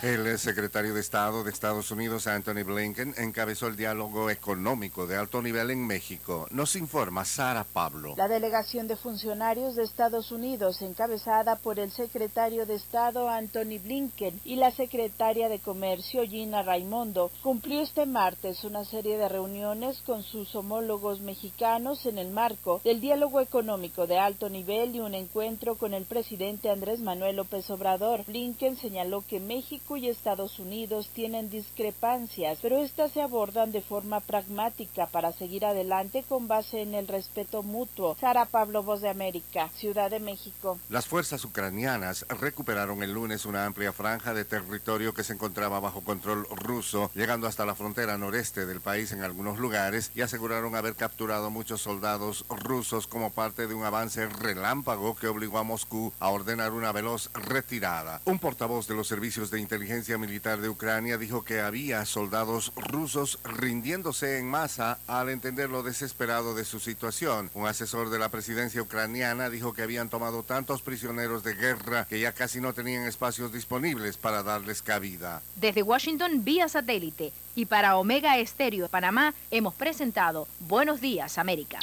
El secretario de Estado de Estados Unidos, Anthony Blinken, encabezó el diálogo económico de alto nivel en México. Nos informa Sara Pablo. La delegación de funcionarios de Estados Unidos, encabezada por el secretario de Estado Anthony Blinken y la secretaria de Comercio Gina Raimondo, cumplió este martes una serie de reuniones con sus homólogos mexicanos en el marco del diálogo económico de alto nivel y un encuentro con el presidente Andrés Manuel López Obrador. Blinken señaló que México México y Estados Unidos tienen discrepancias, pero estas se abordan de forma pragmática para seguir adelante con base en el respeto mutuo. Sara Pablo, Voz de América, Ciudad de México. Las fuerzas ucranianas recuperaron el lunes una amplia franja de territorio que se encontraba bajo control ruso, llegando hasta la frontera noreste del país en algunos lugares y aseguraron haber capturado muchos soldados rusos como parte de un avance relámpago que obligó a Moscú a ordenar una veloz retirada. Un portavoz de los servicios de inteligencia militar de Ucrania dijo que había soldados rusos rindiéndose en masa al entender lo desesperado de su situación. Un asesor de la presidencia ucraniana dijo que habían tomado tantos prisioneros de guerra que ya casi no tenían espacios disponibles para darles cabida. Desde Washington vía satélite y para Omega Estéreo de Panamá hemos presentado Buenos Días América.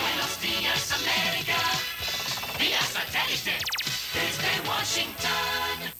Buenos días, América. Vía satélite. Desde Washington.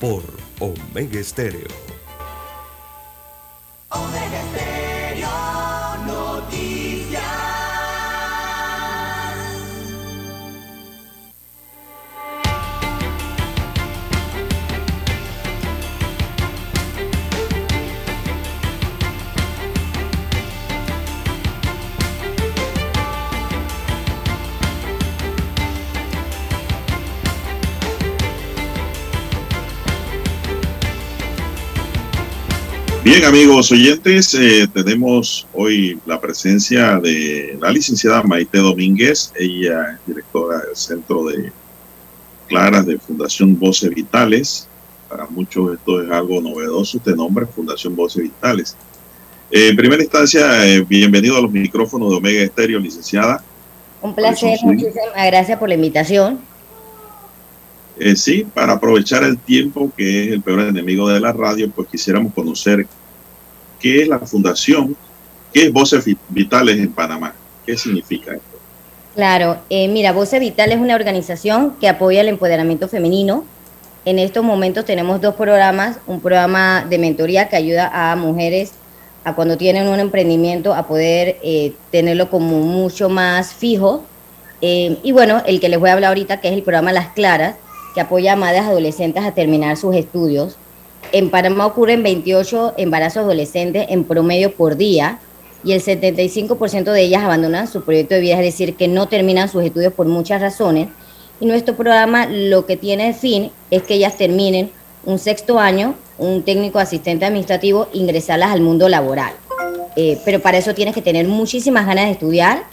Por Omega Estéreo. Omega Stereo Noticias. Bien, amigos oyentes, eh, tenemos hoy la presencia de la licenciada Maite Domínguez. Ella es directora del Centro de Claras de Fundación Voces Vitales. Para muchos esto es algo novedoso, este nombre, Fundación Voces Vitales. Eh, en primera instancia, eh, bienvenido a los micrófonos de Omega Estéreo, licenciada. Un placer, muchísimas gracias por la invitación. Eh, sí, para aprovechar el tiempo que es el peor enemigo de la radio, pues quisiéramos conocer qué es la fundación, qué es Voces Vi- Vitales en Panamá, qué significa esto. Claro, eh, mira, Voces Vital es una organización que apoya el empoderamiento femenino. En estos momentos tenemos dos programas, un programa de mentoría que ayuda a mujeres a cuando tienen un emprendimiento a poder eh, tenerlo como mucho más fijo. Eh, y bueno, el que les voy a hablar ahorita, que es el programa Las Claras, que apoya a madres adolescentes a terminar sus estudios. En Panamá ocurren 28 embarazos adolescentes en promedio por día y el 75% de ellas abandonan su proyecto de vida, es decir, que no terminan sus estudios por muchas razones. Y nuestro programa lo que tiene de fin es que ellas terminen un sexto año, un técnico asistente administrativo, ingresarlas al mundo laboral. Eh, pero para eso tienes que tener muchísimas ganas de estudiar,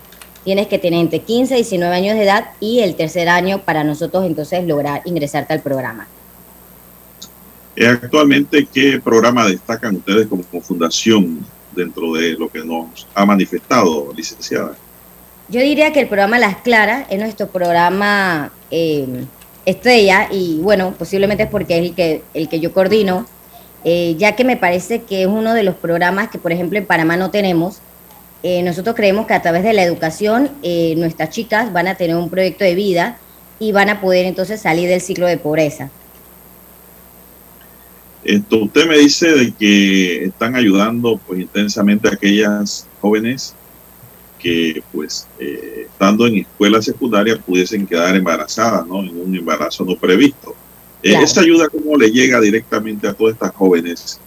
tienes que tener entre 15 y 19 años de edad y el tercer año para nosotros entonces lograr ingresarte al programa. Eh, actualmente, ¿qué programa destacan ustedes como, como fundación dentro de lo que nos ha manifestado, licenciada? Yo diría que el programa Las Claras es nuestro programa eh, estrella y bueno, posiblemente es porque es el que, el que yo coordino, eh, ya que me parece que es uno de los programas que por ejemplo en Panamá no tenemos. Eh, nosotros creemos que a través de la educación eh, nuestras chicas van a tener un proyecto de vida y van a poder entonces salir del ciclo de pobreza. Esto, usted me dice de que están ayudando pues intensamente a aquellas jóvenes que pues eh, estando en escuela secundaria pudiesen quedar embarazadas, ¿no? En un embarazo no previsto. Claro. Esa ayuda cómo le llega directamente a todas estas jóvenes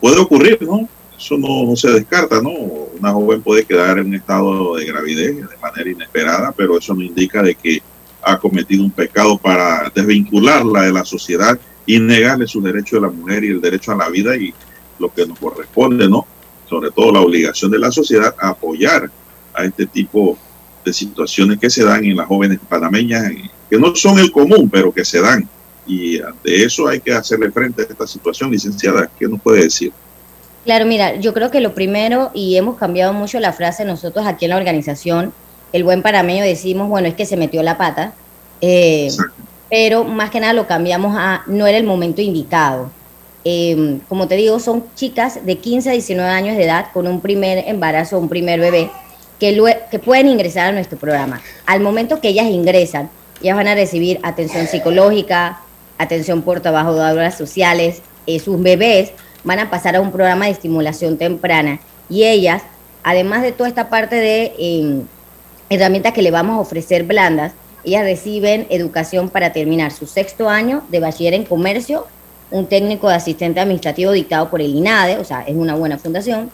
puede ocurrir, ¿no? Eso no, se descarta, ¿no? Una joven puede quedar en un estado de gravidez de manera inesperada, pero eso no indica de que ha cometido un pecado para desvincularla de la sociedad y negarle su derecho de la mujer y el derecho a la vida y lo que nos corresponde, ¿no? Sobre todo la obligación de la sociedad a apoyar a este tipo de situaciones que se dan en las jóvenes panameñas, que no son el común, pero que se dan. Y ante eso hay que hacerle frente a esta situación, licenciada. ¿Qué nos puede decir? Claro, mira, yo creo que lo primero, y hemos cambiado mucho la frase nosotros aquí en la organización, el buen panameño decimos, bueno, es que se metió la pata. Eh, pero más que nada lo cambiamos a no era el momento indicado. Eh, como te digo, son chicas de 15 a 19 años de edad con un primer embarazo, un primer bebé, que, que pueden ingresar a nuestro programa. Al momento que ellas ingresan, ellas van a recibir atención psicológica, atención por trabajadoras sociales, eh, sus bebés van a pasar a un programa de estimulación temprana y ellas, además de toda esta parte de eh, herramientas que le vamos a ofrecer blandas, ellas reciben educación para terminar su sexto año de bachiller en comercio, un técnico de asistente administrativo dictado por el INADE, o sea, es una buena fundación,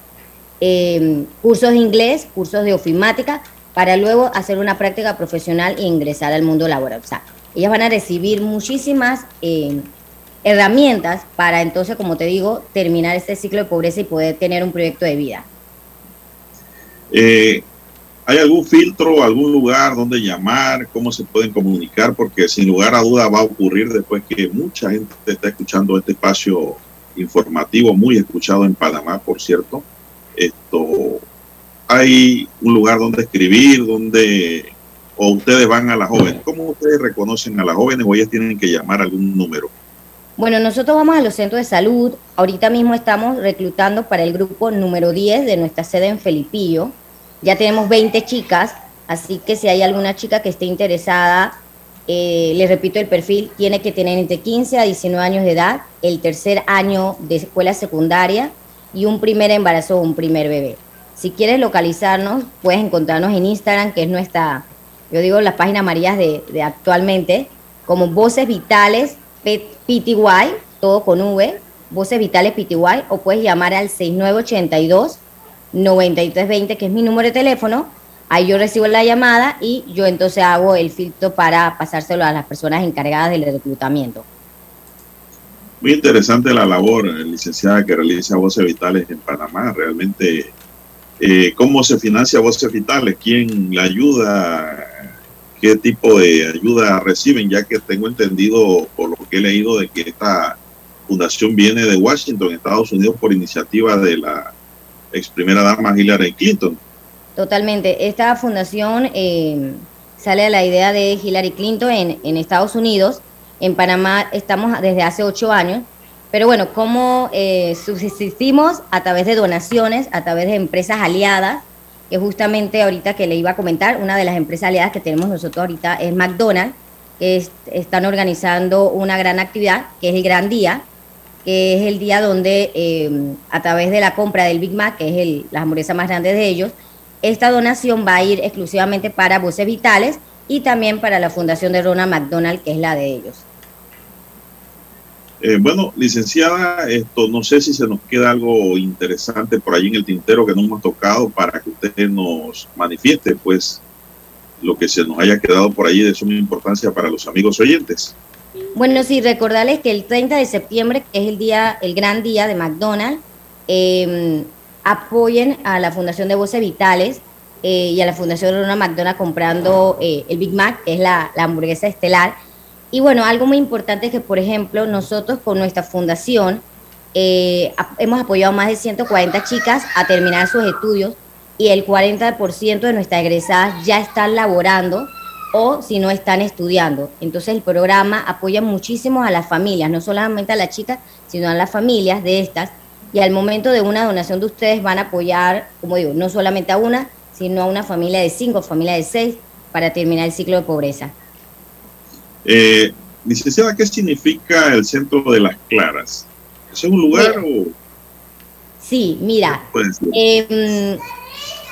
eh, cursos de inglés, cursos de ofimática, para luego hacer una práctica profesional e ingresar al mundo laboral. O sea, ellas van a recibir muchísimas eh, herramientas para entonces, como te digo, terminar este ciclo de pobreza y poder tener un proyecto de vida. Eh, ¿Hay algún filtro, algún lugar donde llamar? ¿Cómo se pueden comunicar? Porque sin lugar a duda va a ocurrir después que mucha gente está escuchando este espacio informativo, muy escuchado en Panamá, por cierto. Esto, hay un lugar donde escribir, donde o ustedes van a las jóvenes. ¿Cómo ustedes reconocen a las jóvenes o ellas tienen que llamar algún número? Bueno, nosotros vamos a los centros de salud. Ahorita mismo estamos reclutando para el grupo número 10 de nuestra sede en Felipillo. Ya tenemos 20 chicas, así que si hay alguna chica que esté interesada, eh, les repito el perfil, tiene que tener entre 15 a 19 años de edad, el tercer año de escuela secundaria y un primer embarazo o un primer bebé. Si quieres localizarnos, puedes encontrarnos en Instagram, que es nuestra, yo digo, las páginas amarillas de, de actualmente, como Voces Vitales PTY, todo con V, Voces Vitales PTY, o puedes llamar al 6982 9320, que es mi número de teléfono. Ahí yo recibo la llamada y yo entonces hago el filtro para pasárselo a las personas encargadas del reclutamiento. Muy interesante la labor, eh, licenciada, que realiza Voces Vitales en Panamá. Realmente, eh, ¿cómo se financia Voces Vitales? ¿Quién la ayuda? ¿Qué tipo de ayuda reciben? Ya que tengo entendido, por lo que he leído, de que esta fundación viene de Washington, Estados Unidos, por iniciativa de la ex primera dama Hillary Clinton. Totalmente. Esta fundación eh, sale de la idea de Hillary Clinton en, en Estados Unidos. En Panamá estamos desde hace ocho años. Pero bueno, ¿cómo eh, subsistimos? A través de donaciones, a través de empresas aliadas, que justamente ahorita que le iba a comentar, una de las empresas aliadas que tenemos nosotros ahorita es McDonald's, que es- están organizando una gran actividad, que es el Gran Día, que es el día donde eh, a través de la compra del Big Mac, que es el, la hamburguesa más grande de ellos, esta donación va a ir exclusivamente para Voces Vitales y también para la Fundación de Ronald McDonald, que es la de ellos. Eh, bueno, licenciada, esto no sé si se nos queda algo interesante por ahí en el tintero que no hemos tocado para que usted nos manifieste, pues, lo que se nos haya quedado por ahí de suma importancia para los amigos oyentes. Bueno, sí, recordarles que el 30 de septiembre, que es el día, el gran día de McDonald's, eh, apoyen a la Fundación de Voces Vitales eh, y a la Fundación Ronald McDonald comprando eh, el Big Mac, que es la hamburguesa estelar. Y bueno, algo muy importante es que, por ejemplo, nosotros con nuestra fundación eh, hemos apoyado a más de 140 chicas a terminar sus estudios y el 40% de nuestras egresadas ya están laborando o si no están estudiando. Entonces el programa apoya muchísimo a las familias, no solamente a las chicas, sino a las familias de estas. Y al momento de una donación de ustedes van a apoyar, como digo, no solamente a una, sino a una familia de cinco, familia de seis, para terminar el ciclo de pobreza. Eh, licenciada, ¿qué significa el Centro de las Claras? ¿Es un lugar o Sí, mira? Eh,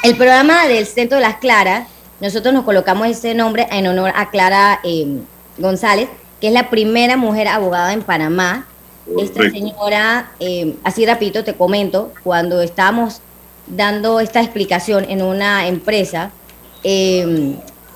el programa del Centro de las Claras, nosotros nos colocamos ese nombre en honor a Clara eh, González, que es la primera mujer abogada en Panamá. Esta señora, eh, así rapidito te comento, cuando estábamos dando esta explicación en una empresa,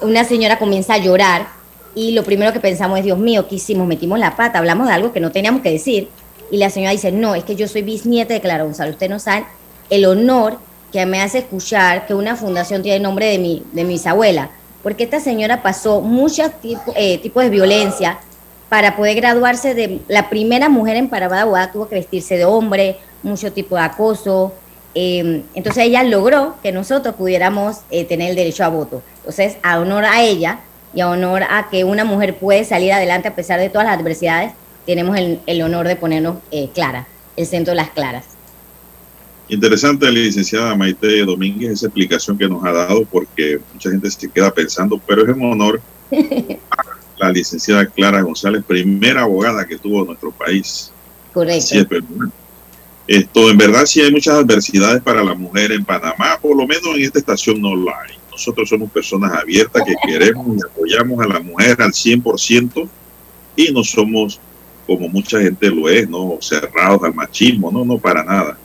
una señora comienza a llorar y lo primero que pensamos es, Dios mío, ¿qué hicimos? Metimos la pata, hablamos de algo que no teníamos que decir. Y la señora dice, no, es que yo soy bisnieta de Clara González. Ustedes no saben el honor que me hace escuchar que una fundación tiene el nombre de mi, de mi bisabuela. Porque esta señora pasó muchos tipo- eh, tipos de violencia para poder graduarse de la primera mujer en abogada, tuvo que vestirse de hombre, mucho tipo de acoso. eh, entonces ella logró que nosotros pudiéramos eh, tener el derecho a voto. Entonces, a honor a ella, y a honor a que una mujer puede salir adelante a pesar de todas las adversidades, tenemos el, el honor de ponernos eh, Clara, el centro de las claras. Interesante, licenciada Maite Domínguez, esa explicación que nos ha dado, porque mucha gente se queda pensando, pero es en honor a la licenciada Clara González, primera abogada que tuvo nuestro país. Correcto. Sí, pero, esto, en verdad, sí hay muchas adversidades para la mujer en Panamá, por lo menos en esta estación no la hay. Nosotros somos personas abiertas que queremos y apoyamos a la mujer al 100% y no somos, como mucha gente lo es, ¿no? cerrados al machismo, no, no, para nada.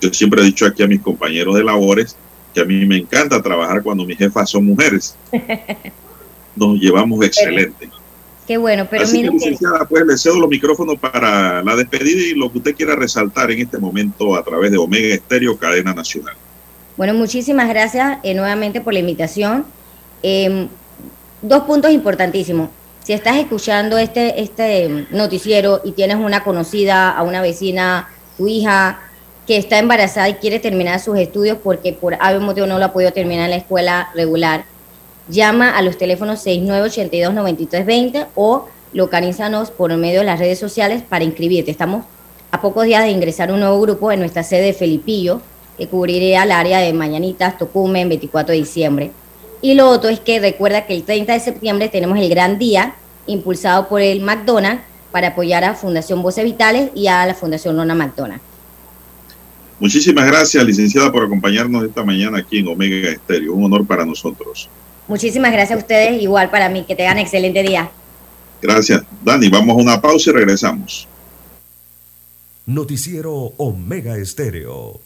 Yo siempre he dicho aquí a mis compañeros de labores que a mí me encanta trabajar cuando mis jefas son mujeres. Nos llevamos excelente. Qué bueno, pero Así que, miren que- licenciada, pues le cedo los micrófonos para la despedida y lo que usted quiera resaltar en este momento a través de Omega Estéreo, cadena nacional. Bueno, muchísimas gracias eh, nuevamente por la invitación. Eh, dos puntos importantísimos. Si estás escuchando este, este noticiero y tienes una conocida, a una vecina, tu hija, que está embarazada y quiere terminar sus estudios porque por algún motivo no lo ha podido terminar en la escuela regular, llama a los teléfonos 6982-9320 o localízanos por medio de las redes sociales para inscribirte. Estamos a pocos días de ingresar un nuevo grupo en nuestra sede de Felipillo, que cubriría el área de Mañanitas, Tocumen, 24 de diciembre. Y lo otro es que recuerda que el 30 de septiembre tenemos el gran día impulsado por el McDonald's para apoyar a Fundación Voces Vitales y a la Fundación Lona McDonald. Muchísimas gracias, licenciada, por acompañarnos esta mañana aquí en Omega Estéreo. Un honor para nosotros. Muchísimas gracias a ustedes, igual para mí, que tengan excelente día. Gracias. Dani, vamos a una pausa y regresamos. Noticiero Omega Estéreo.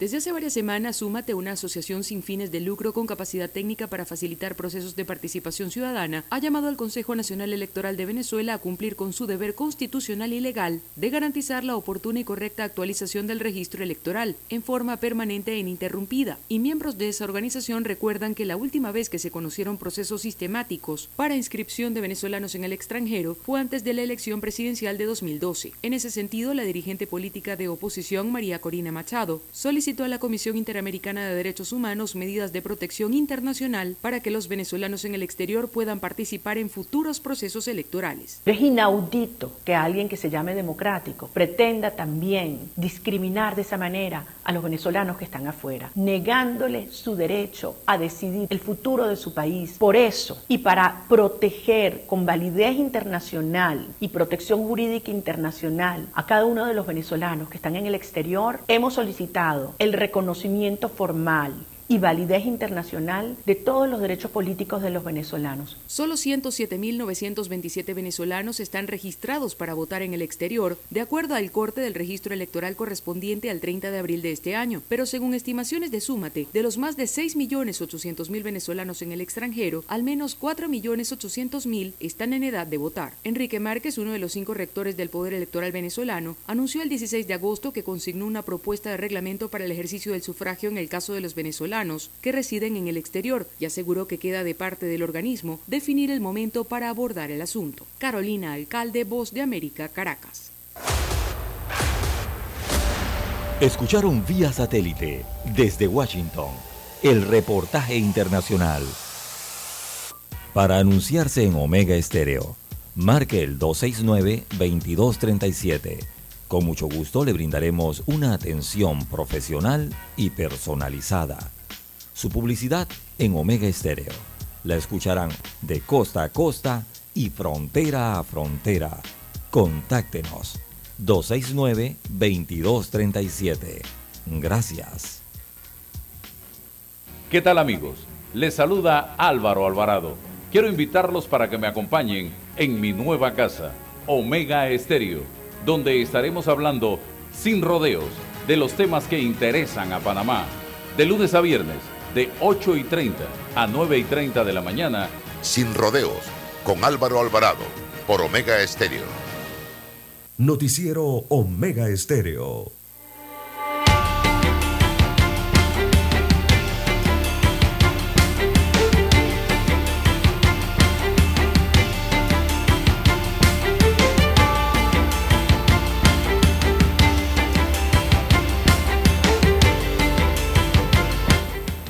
Desde hace varias semanas, Súmate, una asociación sin fines de lucro con capacidad técnica para facilitar procesos de participación ciudadana, ha llamado al Consejo Nacional Electoral de Venezuela a cumplir con su deber constitucional y legal de garantizar la oportuna y correcta actualización del registro electoral en forma permanente e ininterrumpida. Y miembros de esa organización recuerdan que la última vez que se conocieron procesos sistemáticos para inscripción de venezolanos en el extranjero fue antes de la elección presidencial de 2012. En ese sentido, la dirigente política de oposición, María Corina Machado, solicitó a la Comisión Interamericana de Derechos Humanos medidas de protección internacional para que los venezolanos en el exterior puedan participar en futuros procesos electorales. Es inaudito que alguien que se llame democrático pretenda también discriminar de esa manera a los venezolanos que están afuera, negándole su derecho a decidir el futuro de su país. Por eso, y para proteger con validez internacional y protección jurídica internacional a cada uno de los venezolanos que están en el exterior, hemos solicitado el reconocimiento formal y validez internacional de todos los derechos políticos de los venezolanos. Solo 107.927 venezolanos están registrados para votar en el exterior, de acuerdo al corte del registro electoral correspondiente al 30 de abril de este año. Pero según estimaciones de Súmate, de los más de 6.800.000 venezolanos en el extranjero, al menos 4.800.000 están en edad de votar. Enrique Márquez, uno de los cinco rectores del Poder Electoral venezolano, anunció el 16 de agosto que consignó una propuesta de reglamento para el ejercicio del sufragio en el caso de los venezolanos que residen en el exterior y aseguró que queda de parte del organismo definir el momento para abordar el asunto. Carolina Alcalde, Voz de América, Caracas. Escucharon vía satélite desde Washington el reportaje internacional. Para anunciarse en Omega Estéreo, marque el 269-2237. Con mucho gusto le brindaremos una atención profesional y personalizada. Su publicidad en Omega Estéreo. La escucharán de costa a costa y frontera a frontera. Contáctenos 269-2237. Gracias. ¿Qué tal amigos? Les saluda Álvaro Alvarado. Quiero invitarlos para que me acompañen en mi nueva casa, Omega Estéreo, donde estaremos hablando sin rodeos de los temas que interesan a Panamá, de lunes a viernes, de 8 y 30 a 9 y 30 de la mañana. Sin rodeos, con Álvaro Alvarado, por Omega Estéreo. Noticiero Omega Estéreo.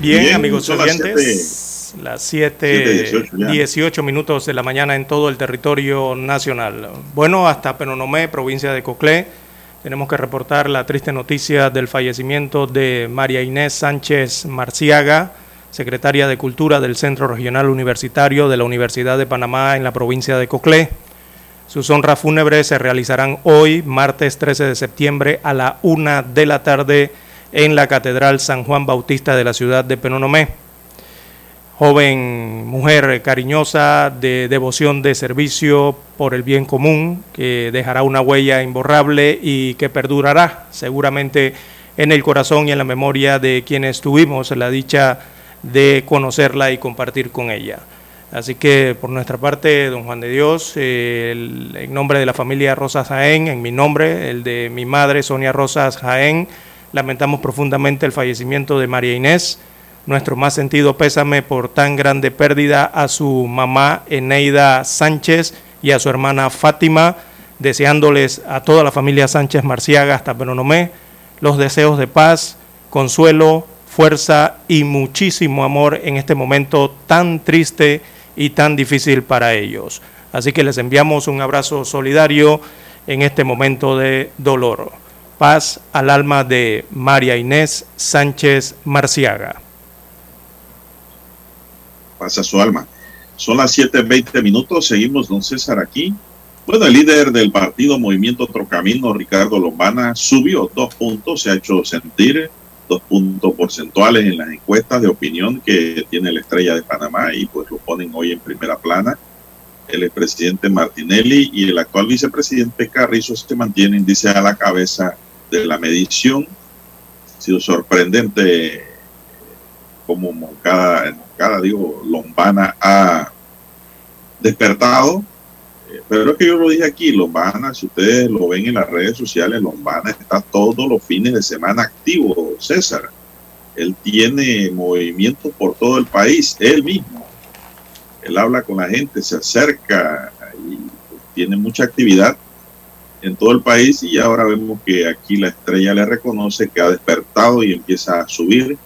Bien, Bien, amigos oyentes, las 7, 7:18 ya. 18 minutos de la mañana en todo el territorio nacional. Bueno, hasta Penonomé, provincia de Coclé, tenemos que reportar la triste noticia del fallecimiento de María Inés Sánchez Marciaga, secretaria de Cultura del Centro Regional Universitario de la Universidad de Panamá en la provincia de Coclé. Sus honras fúnebres se realizarán hoy, martes 13 de septiembre, a la una de la tarde en la Catedral San Juan Bautista de la ciudad de Penonomé. Joven mujer cariñosa, de devoción de servicio por el bien común, que dejará una huella imborrable y que perdurará seguramente en el corazón y en la memoria de quienes tuvimos la dicha de conocerla y compartir con ella. Así que por nuestra parte, don Juan de Dios, el- en nombre de la familia Rosas Jaén, en mi nombre, el de mi madre Sonia Rosas Jaén, lamentamos profundamente el fallecimiento de María Inés. Nuestro más sentido pésame por tan grande pérdida a su mamá Eneida Sánchez y a su hermana Fátima, deseándoles a toda la familia Sánchez Marciaga hasta Penonomé los deseos de paz, consuelo, fuerza y muchísimo amor en este momento tan triste y tan difícil para ellos. Así que les enviamos un abrazo solidario en este momento de dolor. Paz al alma de María Inés Sánchez Marciaga. pasa su alma. Son las 7.20 minutos, seguimos, don César, aquí. Bueno, el líder del partido Movimiento Otro Camino, Ricardo Lombana, subió dos puntos, se ha hecho sentir dos puntos porcentuales en las encuestas de opinión que tiene la estrella de Panamá y pues lo ponen hoy en primera plana. El expresidente Martinelli y el actual vicepresidente Carrizo se mantienen, dice, a la cabeza de la medición. Ha sido sorprendente como Moncada, Moncada, digo, Lombana ha despertado. Eh, Pero es que yo lo dije aquí, Lombana, si ustedes lo ven en las redes sociales, Lombana está todos los fines de semana activo, César. Él tiene movimientos por todo el país, él mismo. Él habla con la gente, se acerca y pues, tiene mucha actividad en todo el país y ahora vemos que aquí la estrella le reconoce que ha despertado y empieza a subir.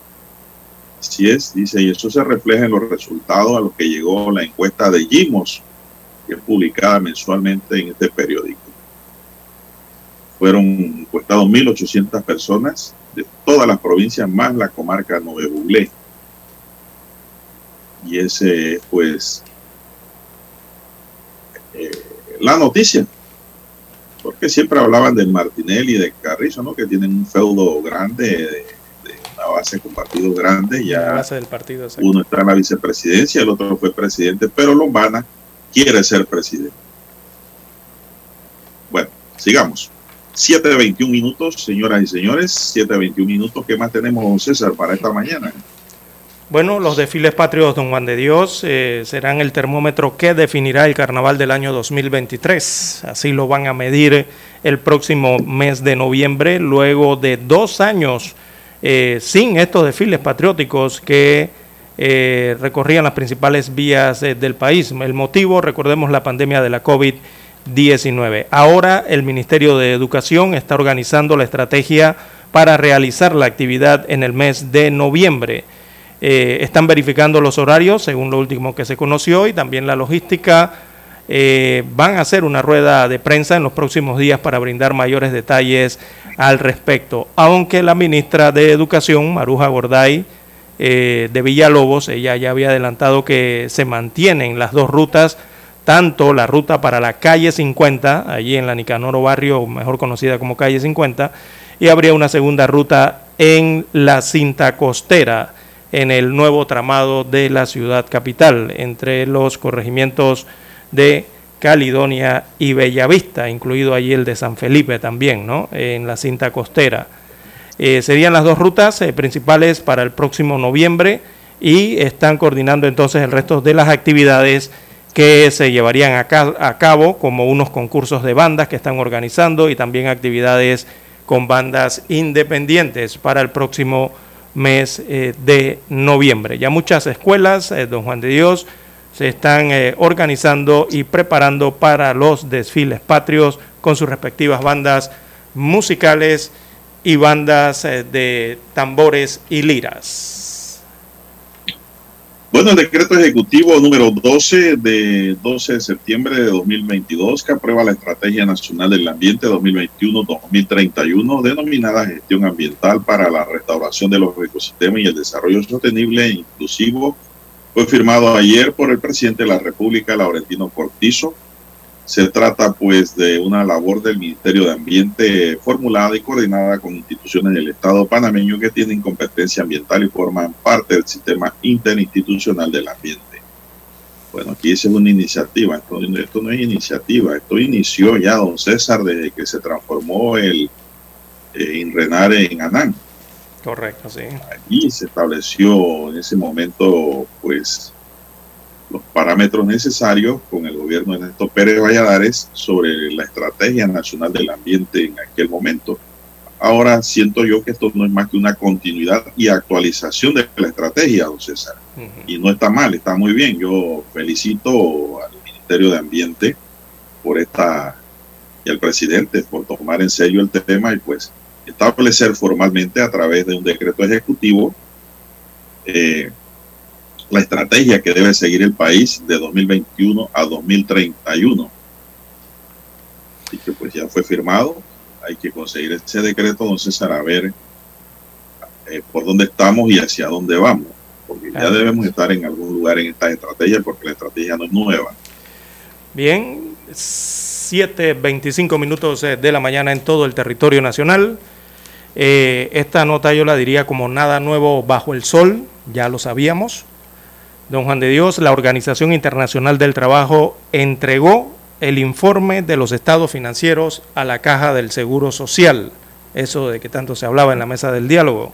Así es, dice, y eso se refleja en los resultados a los que llegó la encuesta de Gimos, que es publicada mensualmente en este periódico. Fueron encuestados 1.800 personas de todas las provincias, más la comarca Nove Buglé. Y ese es, pues, eh, la noticia. Porque siempre hablaban del Martinelli y de Carrizo, ¿no? Que tienen un feudo grande, de, de una base con partidos grandes. La Ya base del partido. exacto. uno está en la vicepresidencia, el otro fue presidente, pero Lombana quiere ser presidente. Bueno, sigamos. 7.21 minutos, señoras y señores. 7.21 minutos. ¿Qué más tenemos, César, para esta mañana? Bueno, los desfiles patrios Don Juan de Dios eh, serán el termómetro que definirá el carnaval del año 2023. Así lo van a medir el próximo mes de noviembre, luego de dos años eh, sin estos desfiles patrióticos que eh, recorrían las principales vías del país. El motivo, recordemos, la pandemia de la COVID-19. Ahora el Ministerio de Educación está organizando la estrategia para realizar la actividad en el mes de noviembre. Eh, están verificando los horarios según lo último que se conoció y también la logística. Eh, van a hacer una rueda de prensa en los próximos días para brindar mayores detalles al respecto. Aunque la ministra de Educación, Maruja Gorday, eh, de Villalobos, ella ya había adelantado que se mantienen las dos rutas, tanto la ruta para la calle 50, allí en la Nicanoro Barrio, mejor conocida como calle 50, y habría una segunda ruta en la cinta costera, en el nuevo tramado de la ciudad capital, entre los corregimientos de Caledonia y Bellavista, incluido allí el de San Felipe también, ¿no? En la cinta costera. Eh, serían las dos rutas eh, principales para el próximo noviembre y están coordinando entonces el resto de las actividades que se llevarían a, a cabo, como unos concursos de bandas que están organizando y también actividades con bandas independientes para el próximo mes eh, de noviembre. Ya muchas escuelas, eh, don Juan de Dios, se están eh, organizando y preparando para los desfiles patrios con sus respectivas bandas musicales y bandas de tambores y liras. Bueno, el decreto ejecutivo número 12 de 12 de septiembre de 2022 que aprueba la Estrategia Nacional del Ambiente 2021-2031 denominada Gestión Ambiental para la Restauración de los Ecosistemas y el Desarrollo Sostenible e Inclusivo fue firmado ayer por el presidente de la República, Laurentino Cortizo. Se trata pues de una labor del Ministerio de Ambiente formulada y coordinada con instituciones del Estado panameño que tienen competencia ambiental y forman parte del sistema interinstitucional del ambiente. Bueno, aquí es una iniciativa, esto, esto no es iniciativa, esto inició ya don César desde que se transformó el eh, INRENAR en ANAN. Correcto, sí. Allí se estableció en ese momento, pues, los parámetros necesarios con el gobierno de Néstor Pérez Valladares sobre la estrategia nacional del ambiente en aquel momento. Ahora siento yo que esto no es más que una continuidad y actualización de la estrategia, don César. Y no está mal, está muy bien. Yo felicito al Ministerio de Ambiente por esta y al presidente por tomar en serio el tema y pues establecer formalmente a través de un decreto ejecutivo eh, la estrategia que debe seguir el país de 2021 a 2031. Así que pues ya fue firmado, hay que conseguir ese decreto, don César, a ver eh, por dónde estamos y hacia dónde vamos, porque ya debemos estar en algún lugar en esta estrategia, porque la estrategia no es nueva. Bien, 7.25 minutos eh, de la mañana en todo el territorio nacional. Eh, esta nota yo la diría como nada nuevo bajo el sol, ya lo sabíamos. Don Juan de Dios, la Organización Internacional del Trabajo entregó el informe de los estados financieros a la Caja del Seguro Social, eso de que tanto se hablaba en la mesa del diálogo.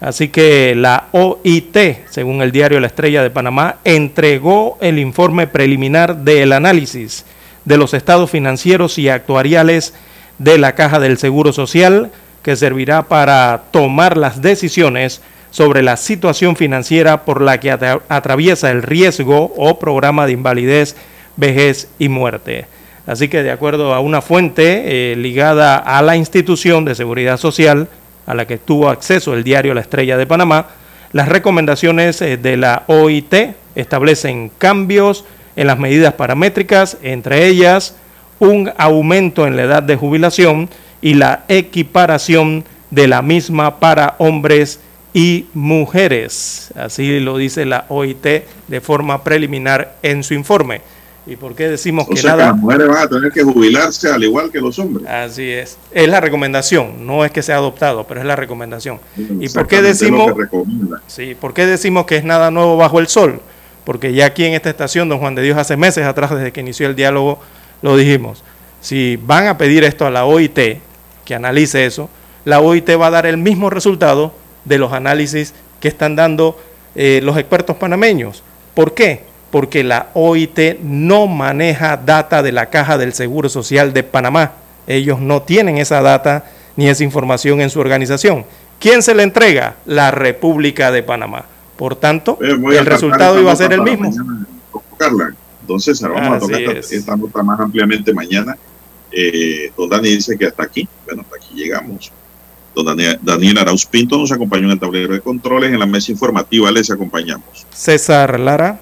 Así que la OIT, según el diario La Estrella de Panamá, entregó el informe preliminar del análisis de los estados financieros y actuariales de la Caja del Seguro Social, que servirá para tomar las decisiones sobre la situación financiera por la que atraviesa el riesgo o programa de invalidez, vejez y muerte. Así que de acuerdo a una fuente eh, ligada a la institución de seguridad social a la que tuvo acceso el diario La Estrella de Panamá, las recomendaciones eh, de la OIT establecen cambios en las medidas paramétricas, entre ellas un aumento en la edad de jubilación y la equiparación de la misma para hombres y mujeres. Así lo dice la OIT de forma preliminar en su informe. ¿Y por qué decimos O que sea que nada? las mujeres van a tener que jubilarse al igual que los hombres. Así es. Es la recomendación, no es que sea adoptado, pero es la recomendación. ¿Y por qué decimos, sí, por qué decimos que es nada nuevo bajo el sol? Porque ya aquí en esta estación, don Juan de Dios, hace meses atrás, desde que inició el diálogo, lo dijimos. Si van a pedir esto a la OIT, que analice eso, la OIT va a dar el mismo resultado de los análisis que están dando eh, los expertos panameños. ¿Por qué? Porque la OIT no maneja data de la Caja del Seguro Social de Panamá. Ellos no tienen esa data ni esa información en su organización. ¿Quién se le entrega? La República de Panamá. Por tanto, Eh, el resultado iba a ser el mismo. Entonces, vamos a tocar esta, es. esta nota más ampliamente mañana. Eh, don Dani dice que hasta aquí, bueno, hasta aquí llegamos. Don Daniel, Daniel Arauz Pinto nos acompañó en el tablero de controles. En la mesa informativa les acompañamos. César Lara.